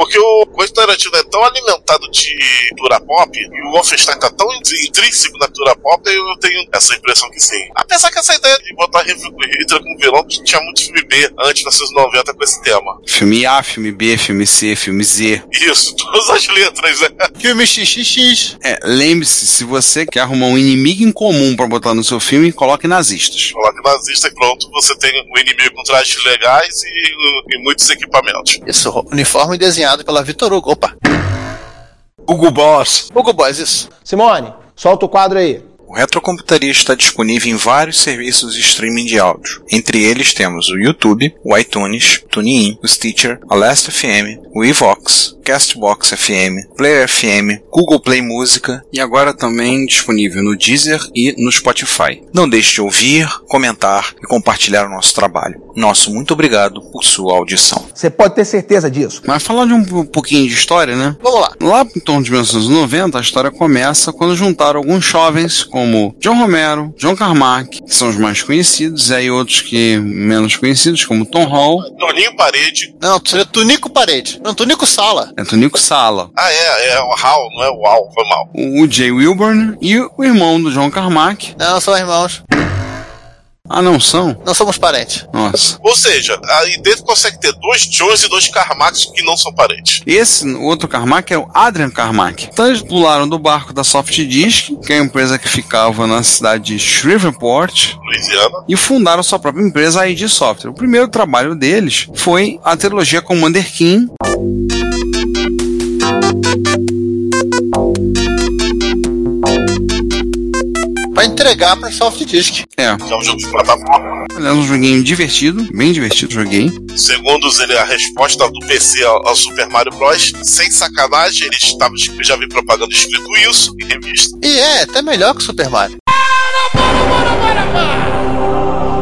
Porque o Quentin Tarantino é tão alimentado de cultura pop e o Wolfenstein tá tão intrínseco na cultura pop, eu tenho essa impressão que sim. Apesar que essa ideia de botar Hitler como vilão, tinha muito filme B antes de 1990 com esse tema. Filme A, filme B, filme C, filme Z. Isso, todas as letras, né? Filme XXX. É, lembre-se, se você quer arrumar um inimigo em comum pra botar no seu filme, coloque nazistas. Coloque nazista e pronto, você tem um inimigo com trajes legais e, e muitos equipamentos. Isso, uniforme desenhado pela Vitor Hugo. Opa. Hugo Boss. Hugo Boss, isso. Simone, solta o quadro aí. O Retrocomputaria está disponível em vários serviços de streaming de áudio. Entre eles temos o YouTube, o iTunes, TuneIn, o Stitcher, a Last FM, o Evox, Castbox FM, Player FM, Google Play Música e agora também disponível no Deezer e no Spotify. Não deixe de ouvir, comentar e compartilhar o nosso trabalho. Nosso muito obrigado por sua audição. Você pode ter certeza disso. Mas falar de um pouquinho de história, né? Vamos lá. Lá em torno de 1990, a história começa quando juntaram alguns jovens como John Romero, John Carmack, que são os mais conhecidos, e aí outros que menos conhecidos, como Tom Hall. Toninho Parede. Não, seria Tunico Parede. Não, Tunico Sala. É Tonico Sala. Ah, é, é o Hal, não é o Al, foi mal. O Jay Wilburn e o irmão do John Carmack. Não, são irmãos. Ah, não são? Não somos parentes. Nossa. Ou seja, aí dentro consegue ter dois Johns e dois Carmacks que não são parentes. Esse o outro Carmack é o Adrian Carmack. Então eles pularam do barco da Soft Disk, que é a empresa que ficava na cidade de Shreveport, Louisiana. e fundaram sua própria empresa, a ID Software. O primeiro trabalho deles foi a trilogia Commander King. Pra entregar pra Soft Disk. É, Que é um jogo de plataforma. aliás, um joguinho divertido, bem divertido, joguei. Segundo ele, a resposta do PC ao, ao Super Mario Bros. Sem sacanagem, ele estava, já vi propaganda escrito isso em revista. E é, até melhor que o Super Mario.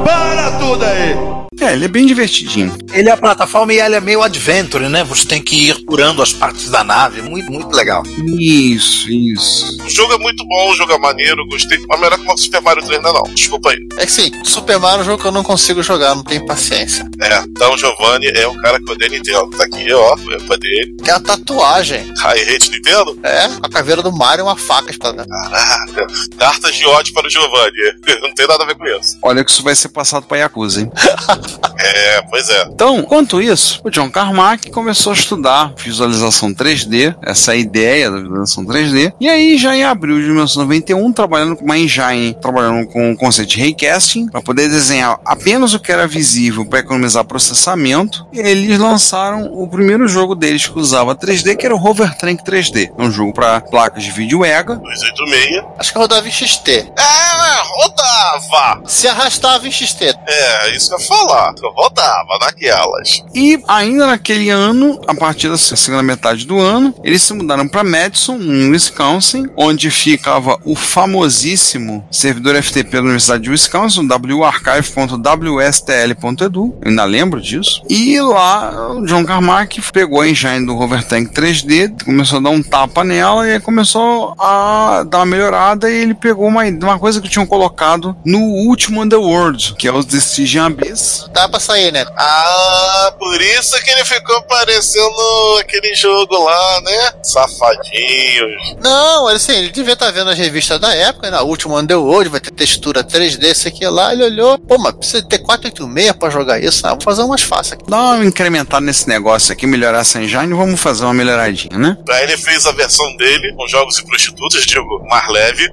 Para tudo aí! É, ele é bem divertidinho. Ele é a plataforma e ele é meio adventure, né? Você tem que ir curando as partes da nave. Muito, muito legal. Isso, isso. O jogo é muito bom, o jogo é maneiro, gostei. Mas melhor que o Super Mario 3 ainda não. Desculpa aí. É que sim, Super Mario é um jogo que eu não consigo jogar, não tenho paciência. É, então o Giovanni é o cara que odeia Nintendo. Tá aqui, ó, o EPA dele. Tem a tatuagem. I hate Nintendo? É, a caveira do Mario e uma faca espada. Caraca. Cartas de ódio para o Giovanni. Não tem nada a ver com isso. Olha que isso vai ser passado pra Yakuza, hein? É, pois é. Então, enquanto isso, o John Carmack começou a estudar visualização 3D, essa ideia da visualização 3D, e aí já em abril de 1991, trabalhando com uma engine, trabalhando com o conceito de raycasting, para poder desenhar apenas o que era visível para economizar processamento, eles lançaram o primeiro jogo deles que usava 3D, que era o Hovertank 3D. É um jogo para placas de vídeo EGA. 286. Acho que rodava em XT. É, rodava! Se arrastava em XT. É, isso que eu ia falar. Eu rodava naquelas. E ainda naquele ano, a partir da segunda metade do ano, eles se mudaram para Madison, em Wisconsin, onde ficava o famosíssimo servidor FTP da Universidade de Wisconsin, warchive.wstl.edu. Eu ainda lembro disso. E lá, o John Carmack pegou a engine do Hovertank 3D, começou a dar um tapa nela e começou a dar uma melhorada. E ele pegou uma, uma coisa que tinham colocado no último Underworld, que é os Decision Abyss. Dá pra sair, né? Ah, por isso que ele ficou parecendo aquele jogo lá, né? Safadinhos. Não, assim, ele devia estar vendo as revistas da época, na última Underworld, vai ter textura 3D, isso aqui lá. Ele olhou, pô, mas precisa ter 486 pra jogar isso. Ah, vou fazer umas fáceis aqui. Dá uma incrementada nesse negócio aqui, melhorar essa engine, vamos fazer uma melhoradinha, né? Aí ele fez a versão dele com jogos e prostitutas, digo, mais leve.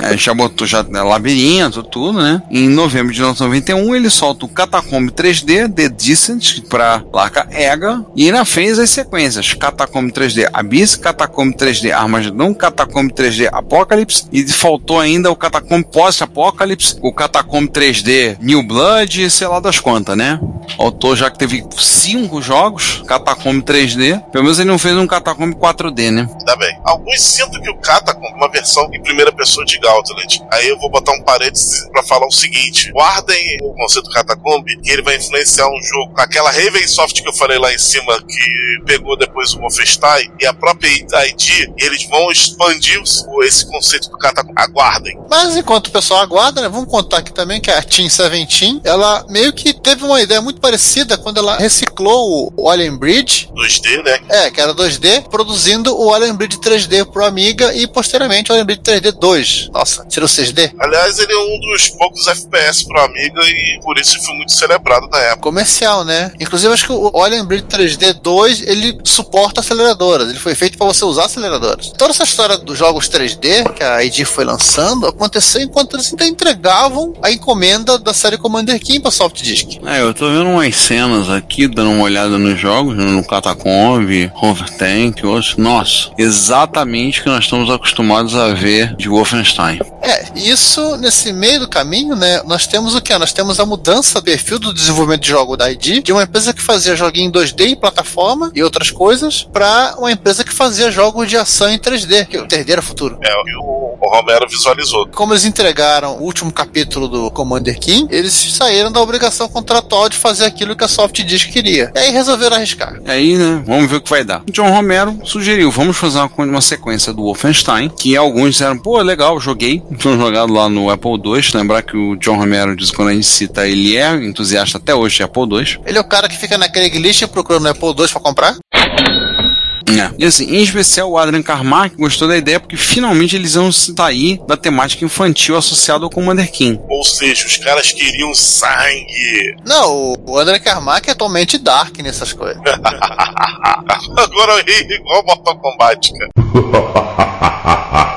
É, já botou já né, labirinto, tudo, né? Em novembro de 1991, ele solta o Catacomb 3D, The Descent, pra placa EGA, e ainda fez as sequências: Catacomb 3D Abyss, Catacomb 3D Armageddon, Catacomb 3D Apocalypse, e faltou ainda o Catacomb Post-Apocalypse, o Catacomb 3D New Blood, sei lá das quantas, né? O autor já que teve cinco jogos, Catacomb 3D, pelo menos ele não fez um Catacomb 4D, né? Ainda bem. Alguns sinto que o Catacomb uma versão em primeira pessoa de Gauntlet. Aí eu vou botar um parênteses pra falar o seguinte: guardem o conceito Catacomb, que ele vai influenciar um jogo. Aquela Ravensoft que eu falei lá em cima, que pegou depois o Wolfenstein, e a própria ID, eles vão expandir esse conceito do Catacomb. Aguardem. Mas enquanto o pessoal aguarda, né, vamos contar aqui também que a Team Seventeen, ela meio que teve uma ideia muito parecida quando ela reciclou o Alien Bridge. 2D, né? É, que era 2D, produzindo o Alien Bridge 3D pro Amiga e posteriormente o Alien Bridge 3D 2. Nossa, tirou 6D? Aliás, ele é um dos poucos FPS pro Amiga e por isso foi muito celebrado na época. Comercial, né? Inclusive, acho que o Alien Bridge 3D 2 ele suporta aceleradoras. Ele foi feito para você usar aceleradoras. Toda essa história dos jogos 3D que a ID foi lançando aconteceu enquanto eles ainda entregavam a encomenda da série Commander King pra Soft Disk. É, eu tô vendo umas cenas aqui, dando uma olhada nos jogos, no Catacomb, Overtank, outros. Nossa, exatamente o que nós estamos acostumados a ver de Wolfenstein. É, isso nesse meio do caminho, né? Nós temos o que? Nós temos a mudança do perfil do desenvolvimento de jogo da ID, de uma empresa que fazia joguinho em 2D em plataforma e outras coisas, para uma empresa que fazia jogos de ação em 3D, que o 3D era futuro. É, e o, o Romero visualizou. Como eles entregaram o último capítulo do Commander King, eles saíram da obrigação contratual de fazer aquilo que a Soft Disk queria. E aí resolveram arriscar. Aí, né, vamos ver o que vai dar. O John Romero sugeriu, vamos fazer uma, uma sequência do Wolfenstein, que alguns disseram, pô, legal, joguei, jogado lá no Apple II, lembrar que o John Romero diz que quando a gente cita, ele é entusiasta até hoje de Apple II. Ele é o cara que fica na Craigslist procurando Apple II pra comprar? É. E assim, em especial o Adrian Carmack gostou da ideia porque finalmente eles vão sair da temática infantil associada ao Commander King. Ou seja, os caras queriam sangue. Não, o André Carmack é totalmente dark nessas coisas. Agora eu ri igual Mortal Kombat, cara.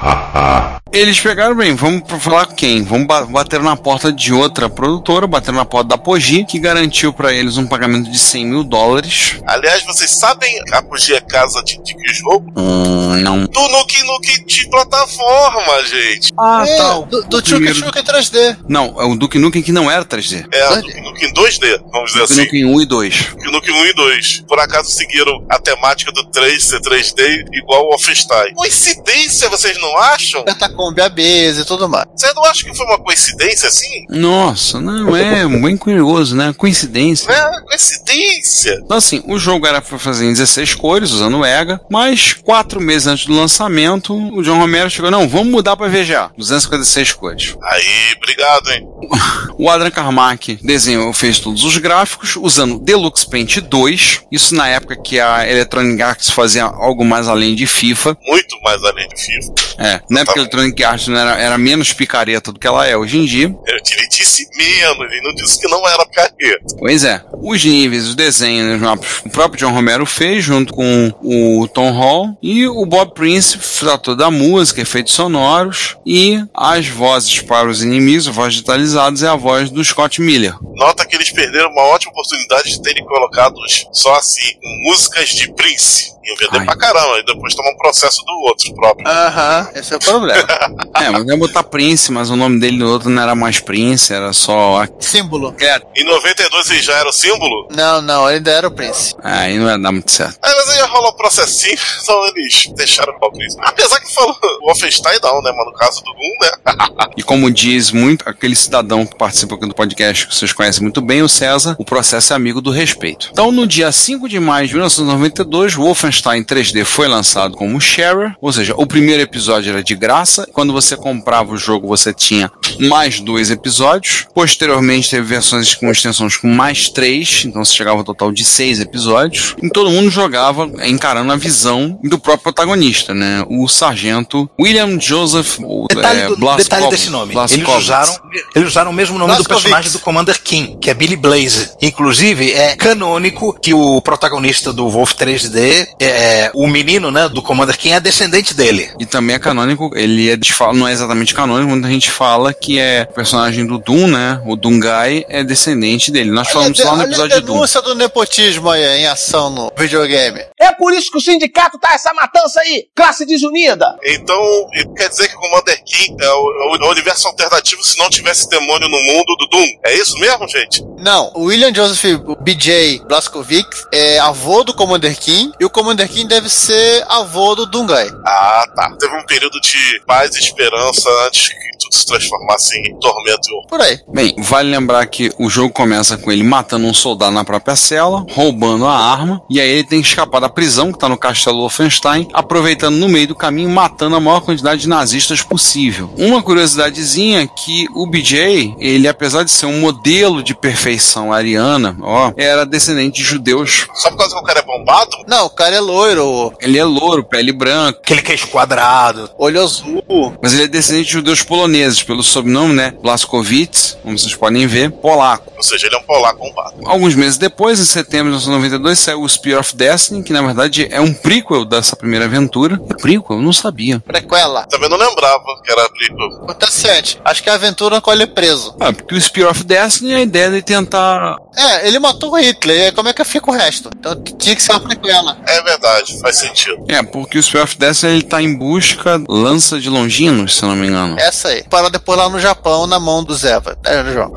Eles pegaram bem, vamos falar com quem? Vamos bater na porta de outra produtora, bater na porta da Apogee, que garantiu para eles um pagamento de 100 mil dólares. Aliás, vocês sabem a Apogee é casa de, de que jogo? Hum, não. Do Nuke Nuke de plataforma, gente. Ah, é, tá. Do, do Chuck Chuck 3D. Não, é o Duke Nukem que não era 3D. É, o Duke Nukem 2D, vamos dizer Duke assim. Nukem 1 e 2. Duke Nukem 1 e 2. Por acaso seguiram a temática do 3 ser 3D igual ao Wolfenstein. Coincidência, vocês não acham? Catacombe e tudo mais. Você não acha que foi uma coincidência assim? Nossa, não, é bem curioso, né? Coincidência. É, coincidência. Então, assim, o jogo era pra fazer em 16 cores, usando o EGA, mas quatro meses antes do lançamento, o John Romero chegou, não, vamos mudar pra VGA, 256 cores. Aí, obrigado, hein? O Adrian Carmack desenhou, fez todos os gráficos, usando Deluxe Paint 2, isso na época que a Electronic Arts fazia algo mais além de FIFA. Muito mais além de FIFA. É, na época a Electronic Arts era, era menos picareta do que ela é hoje em dia. Ele disse menos, ele não disse que não era picareta. Pois é. Os níveis, os desenhos, o próprio John Romero fez, junto com o Tom Hall, e o Bob Prince tratou da música, efeitos sonoros, e as vozes para os inimigos, as vozes digitalizadas, é a voz do Scott Miller. Nota que eles perderam uma ótima oportunidade de terem colocado só assim, músicas de Prince. Iam vender Ai. pra caramba, e depois tomar um processo do outro próprio. Aham, esse é o problema. É, mas ia botar Prince, mas o nome dele no outro não era mais Prince, era só. Símbolo. É, Em 92 ele já era o símbolo. Não, não, ainda era o Prince. aí não ia dar muito certo. Aí mas aí rola um processinho, então eles deixaram o Prince. Apesar que falou o Wolfenstein não, né? Mas no caso do Doom, né? E como diz muito aquele cidadão que participa aqui do podcast, que vocês conhecem muito bem, o César, o processo é amigo do respeito. Então, no dia 5 de maio de 1992, Wolfenstein 3D foi lançado como sharer, ou seja, o primeiro episódio era de graça. Quando você comprava o jogo, você tinha mais dois episódios. Posteriormente, teve versões com extensões com mais três, então você chegava ao total de seis episódios. E todo mundo jogava encarando a visão do próprio protagonista, né? O sargento William Joseph ou, Detalhe, é, do- Blas detalhe desse nome. Blas Eles usaram, eles usaram o mesmo nome do Blazkowicz. personagem do Commander King, que é Billy Blaze. Inclusive, é canônico que o protagonista do Wolf 3D, é, o menino né, do Commander King, é descendente dele. E também é canônico, ele é de fala, não é exatamente canônico, muita gente fala que é o personagem do Doom, né? O Doomguy é descendente dele. Nós falamos lá no olha a episódio de Doom. denúncia do nepotismo aí em ação no videogame. É por isso que o sindicato tá essa matança aí, classe desunida. Então, isso quer dizer que o Commander King é o, é o universo alternativo se não tivesse demônio no mundo do Doom. É isso mesmo, gente? Não, o William Joseph BJ Blazkowicz é avô do Commander King e o Commander King deve ser avô do Dungai. Ah, tá. Teve um período de paz e esperança antes que tudo se transformasse em tormento e horror. Por aí. Bem, vale lembrar que o jogo começa com ele matando um soldado na própria cela, roubando a arma, e aí ele tem que escapar da da prisão, que tá no castelo Wolfenstein, aproveitando no meio do caminho, matando a maior quantidade de nazistas possível. Uma curiosidadezinha é que o BJ, ele apesar de ser um modelo de perfeição ariana, ó, era descendente de judeus. Só por causa que o cara é bombado? Não, o cara é loiro, Ele é louro, pele branca, Aquele queixo quadrado. olho azul. mas ele é descendente de judeus poloneses, pelo sobrenome, né? Blaskowitz, como vocês podem ver, polaco. Ou seja, ele é um polaco bombado. Alguns meses depois, em setembro de 1992, saiu o Spear of Destiny, que na verdade é um prequel dessa primeira aventura. É prequel? Eu não sabia. Prequela. Também não lembrava que era prequel. Acontecente. Acho que é a aventura com ele é preso. Ah, porque o Spear of Destiny é a ideia de tentar. É, ele matou o Hitler. e Como é que fica o resto? Então tinha que ser uma prequela. É verdade, faz sentido. É, porque o Spear of Destiny ele tá em busca lança de Longinos, se eu não me engano. Essa aí. Para depois lá no Japão, na mão do Zeva. É, no jogo.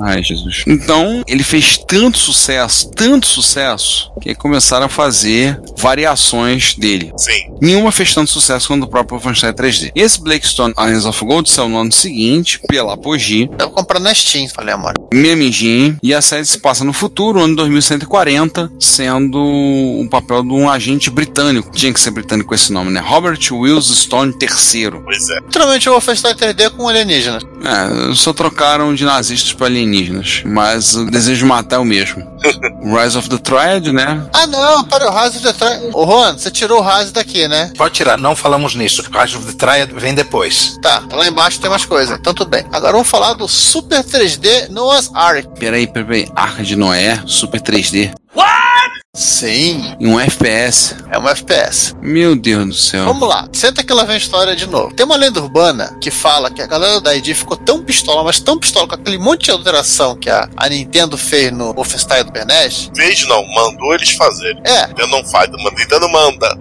Ai, Jesus. Então, ele fez tanto sucesso, tanto sucesso, que começaram a fazer variações dele. Sim. Nenhuma fez tanto sucesso quanto o próprio Wolfenstein 3D. Esse Blackstone Islands of Gold saiu no ano seguinte, pela Apogee, Tava comprando na Steam, falei, amor. engine, e a série se passa no futuro, ano 2140, sendo o papel de um agente britânico. Tinha que ser britânico com esse nome, né? Robert Wills Stone III. Pois é. Literalmente o Wolfenstein 3D com alienígenas. É, só trocaram de nazistas para alienígenas, mas o desejo de matar é o mesmo. Rise of the Triad, né? Ah, não, para o Rise of the Triad. Ô, Juan, você tirou o Rise daqui, né? Pode tirar, não falamos nisso. Rise of the Triad vem depois. Tá, lá embaixo tem mais coisa. Então tudo bem. Agora vamos falar do Super 3D Noah's Ark. Peraí, peraí, Arca de Noé, Super 3D. Sim, E um FPS. é um FPS. Meu Deus do céu. Vamos lá, senta que lá vem a história de novo. Tem uma lenda urbana que fala que a galera da ID ficou tão pistola, mas tão pistola com aquele monte de alteração que a, a Nintendo fez no Wolfenstein do Bernes. Fez não, mandou eles fazerem. É, Nintendo não faz, Nintendo manda.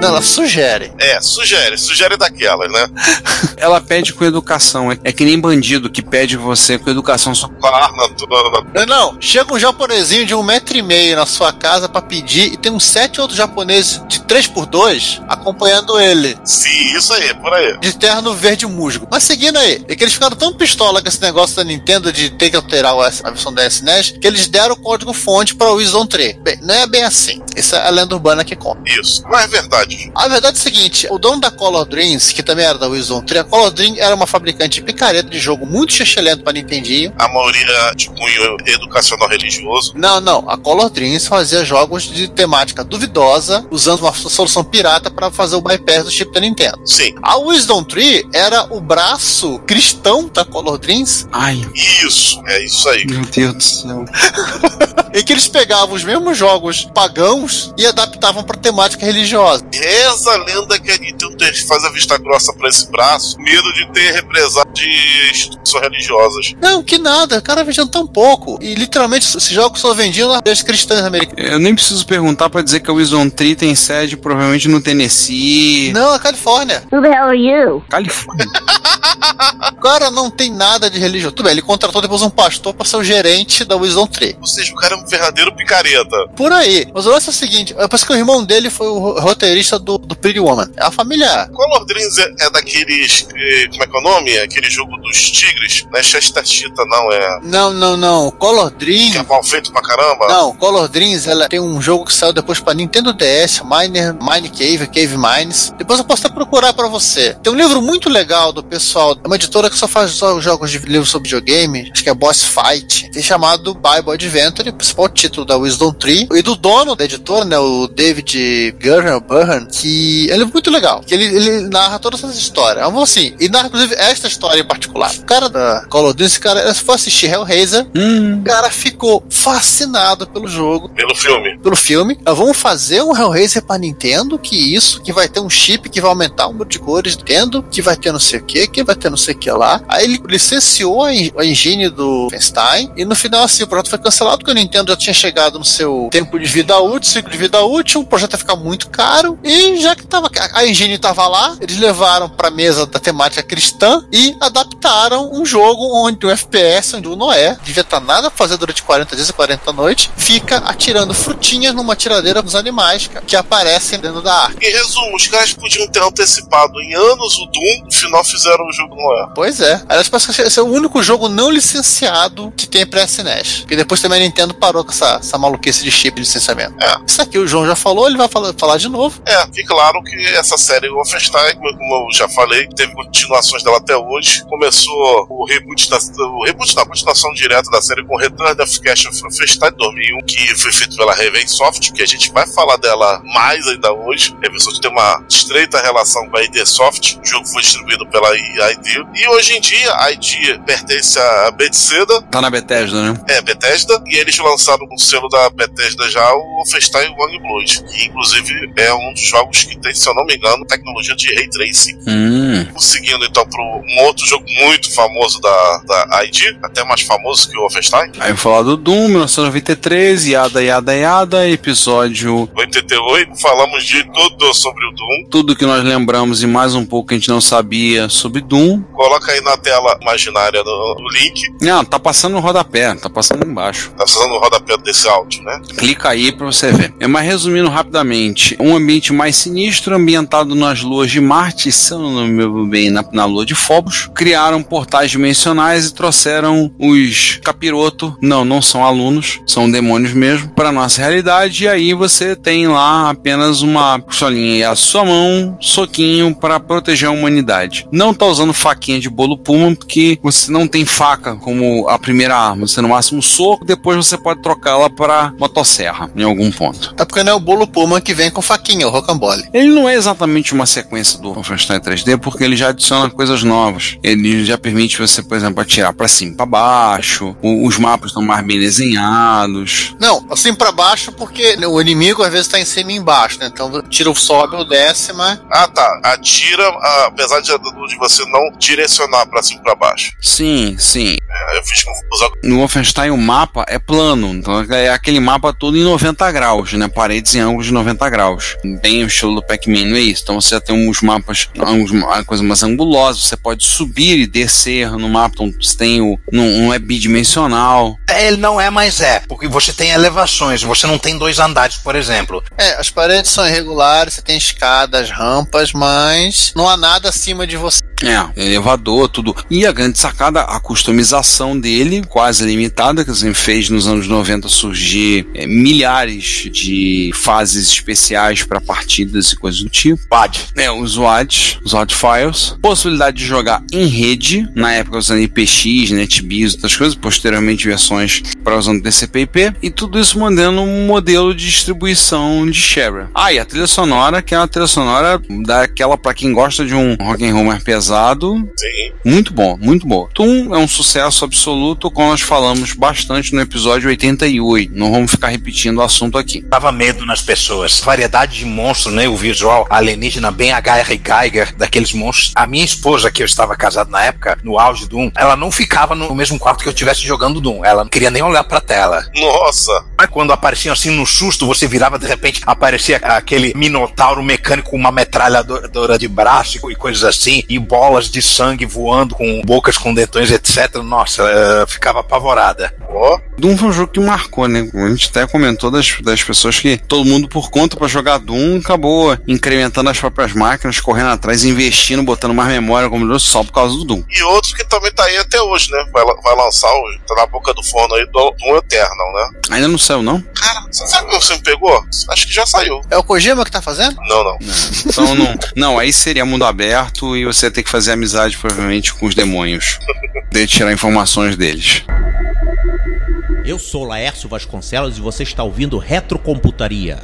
Não, ela sugere. É, sugere, sugere daquelas, né? Ela pede com educação. É, é que nem bandido que pede você com educação só. Com a arma toda. Não, não, chega um japonesinho de um metro e meio na sua casa pra pedir e tem uns sete outros japoneses de 3 por 2 acompanhando ele. Sim, isso aí, por aí. De terno verde musgo. Mas seguindo aí, é que eles ficaram tão pistola com esse negócio da Nintendo de ter que alterar a versão da SNES que eles deram o código fonte para o Wisdom 3. Bem, não é bem assim. Essa é a lenda urbana que conta. Isso. Mas é verdade. A verdade é o seguinte: o dono da Color Dreams, que também era da Wisdom 3, a Color Dream era uma fabricante de picareta de jogo muito xixelento para Nintendinho. A maioria de cunho educacional religioso. Não, não. A Color Dreams fazia jogos de temática duvidosa, usando uma solução pirata para fazer o bypass do chip da Nintendo. Sim. A Wisdom Tree era o braço cristão da Color Dreams, Ai, Isso, é isso aí. meu Deus do céu. em que eles pegavam os mesmos jogos pagãos e adaptavam para temática religiosa. Reza a lenda que a Nintendo faz a vista grossa pra esse braço, medo de ter represado de instituições religiosas. Não, que nada, o cara vendendo tão pouco. E literalmente esses jogos só vendiam nas cristãs americanas. Eu nem preciso perguntar pra dizer que a Wisdom Tree tem sede provavelmente no Tennessee. Não, a Califórnia. Who the hell are you? Califórnia. O cara não tem nada de religião. Tudo bem, ele contratou depois um pastor para ser o gerente da Wisdom Tree. Ou seja, o cara é um verdadeiro picareta. Por aí. Mas o lance é o seguinte: parece que o irmão dele foi o roteirista do, do Pretty Woman. É a família. Color Dreams é, é daqueles. eh, como é que é o nome? Aquele jogo dos tigres. Não é Chester Cheetah, não. É. Não, não, não. Color Dream. Que é mal feito pra caramba. Não, Color Dreams ela tem um jogo que saiu depois pra Nintendo DS, Miner, Mine Cave, Cave Mines. Depois eu posso até procurar pra você. Tem um livro muito legal do pessoal, é uma editora que só faz só jogos de livros sobre videogame, acho que é Boss Fight, tem chamado Bible Adventure, principal título da Wisdom Tree, e do dono da editora, né, o David Gurner, Que é um livro muito legal, que ele, ele narra todas essas histórias. Vamos assim, e narra inclusive esta história em particular. O cara da Color Dreams, esse cara, se for assistir Hellraiser, Hum, o cara ficou fascinado pelo jogo, Pelo filme. pelo filme. Vamos fazer um Hellraiser pra Nintendo, que isso, que vai ter um chip que vai aumentar o número de cores do Nintendo, que vai ter não sei o que, que vai ter não sei o que lá. Aí ele licenciou a, a engine do Wolfenstein, e no final assim, o projeto foi cancelado, porque o Nintendo já tinha chegado no seu tempo de vida útil, ciclo de vida útil, o projeto ia ficar muito caro, E já que tava, a engine tava lá, eles levaram pra mesa da temática cristã e adaptaram um jogo onde o FPS, onde o Noé, devia estar nada pra fazer durante 40 dias e 40 noites, fica atirando frutinhas numa tiradeira nos animais cara, que aparecem dentro da arca. Em resumo, os caras podiam ter antecipado em anos o Doom, no final fizeram o jogo Noé. Pois é. Aliás, parece que esse é o único jogo não licenciado que tem pra SNES. Porque depois também a Nintendo parou com essa, essa maluquice de chip de licenciamento. É. Isso aqui o João já falou, ele vai falar, falar de novo. É, e claro que essa série Wolfenstein, como eu já falei, teve continuações dela até hoje. Começou o reboot da. O reboot da continuação direta da série com Return of Cash of Wolfenstein 2001, que foi feito pela Raven Soft, que a gente vai falar dela mais ainda hoje. A Raven Soft tem uma estreita relação com a ID Soft. O jogo foi distribuído pela ID. E hoje em dia, a ID pertence à Bethesda. Tá na Bethesda, né? É, Bethesda. E eles lançaram no selo da Bethesda já o Wolfenstein Youngblood, que inclusive é um dos jogos que tem, se eu não me engano, tecnologia de Ray Tracing. Hum. Seguindo então para um outro jogo muito famoso da, da ID, até mais famoso que o Wolfenstein. Aí eu vou falar do Doom, 1993, Yada Yada Yada, episódio 88, falamos de tudo sobre o Doom. Tudo que nós lembramos e mais um pouco que a gente não sabia sobre Doom. Coloca aí na tela imaginária no link. Não, tá passando no rodapé, tá passando embaixo. Tá passando no rodapé desse áudio, né? Clica aí pra você ver. É, mas resumindo rapidamente, um ambiente mais sinistro, ambientado nas luas de Marte, se eu não me bem, na, na lua de Phobos, criaram portais dimensionais e trouxeram os capiroto, não, não são alunos, são demônios mesmo, para nossa realidade, e aí você tem lá apenas uma pistolinha a sua mão, soquinho para proteger a humanidade. Não tá usando faquinha de bolo puma, porque você não tem faca como a primeira arma, você no máximo soco, depois você pode trocá-la para motosserra em algum ponto. É porque não é o bolo Puma que vem com faquinha, o rocambole. Ele não é exatamente uma sequência do Wolfenstein 3D, porque ele já adiciona coisas novas. Ele já permite você, por exemplo, atirar para cima, para baixo. O, os mapas estão mais bem desenhados. Não, assim para baixo porque o inimigo às vezes tá em cima e embaixo, né? Então tira o sobe ou desce, mas Ah, tá. Atira, apesar de, de você não direcionar para cima e para baixo. Sim, sim. É, eu fiz confusão. No Wolfenstein o mapa é plano, então é aquele mapa todo em 90 graus, né? Paredes em ângulos de 90 graus. Bem o estilo do Pac-Man, não é isso? Então você tem uns mapas, uns, uma coisa mais angulosa, você pode subir e descer no mapa, então você tem o. Não, não é bidimensional. É, ele não é, mas é, porque você tem elevações, você não tem dois andares, por exemplo. É, as paredes são irregulares, você tem escadas, rampas, mas não há nada acima de você. É, elevador, tudo. E a grande sacada, a customização dele, quase limitada, que assim, fez nos anos 90 surgir é, milhares de fases especiais para partidas e coisas do tipo. WAD. É, os WADs, os WAD Files. Possibilidade de jogar em rede, na época usando IPX, NetBIOS, outras coisas, posteriormente versões para usando TCP/IP, e tudo isso mantendo um modelo de distribuição de share. Ah, e a trilha sonora, que é uma trilha sonora daquela para quem gosta de um rock and roll mais pesado Sim. muito bom, muito bom. Toon é um sucesso absoluto, como nós falamos bastante no episódio 88. Não vamos ficar repetindo o assunto aqui. Dava medo nas pessoas. Variedade de monstros, né? O visual alienígena bem H.R. Geiger, daqueles monstros. A minha esposa, que eu estava casado na época, no auge do Doom, ela não ficava no mesmo quarto que eu estivesse jogando Doom. Ela não queria nem olhar pra tela. Nossa. Mas quando apareciam assim no susto, você virava de repente, aparecia aquele minotauro mecânico com uma metralhadora de braço e coisas assim, e bolas de sangue voando com bocas com dentões, etc. Nossa, uh, ficava apavorada. Ó. Doom foi um jogo que marcou, né? A gente até comentou das, das pessoas que todo mundo por conta para jogar Doom acabou incrementando as próprias máquinas, correndo atrás, investindo, botando mais memória como Deus, só por causa do Doom. E outro que também tá aí até hoje, né? Vai, vai lançar, o, tá na boca do forno aí, do Doom Eternal, né? Ainda não saiu, não? Cara, você sabe como você me pegou? Acho que já saiu. É o Kojima que tá fazendo? Não, não. Então não. Não, aí seria mundo aberto e você ia ter que fazer amizade provavelmente com os demônios. de tirar informações deles. Eu sou Laércio Vasconcelos e você está ouvindo Retrocomputaria.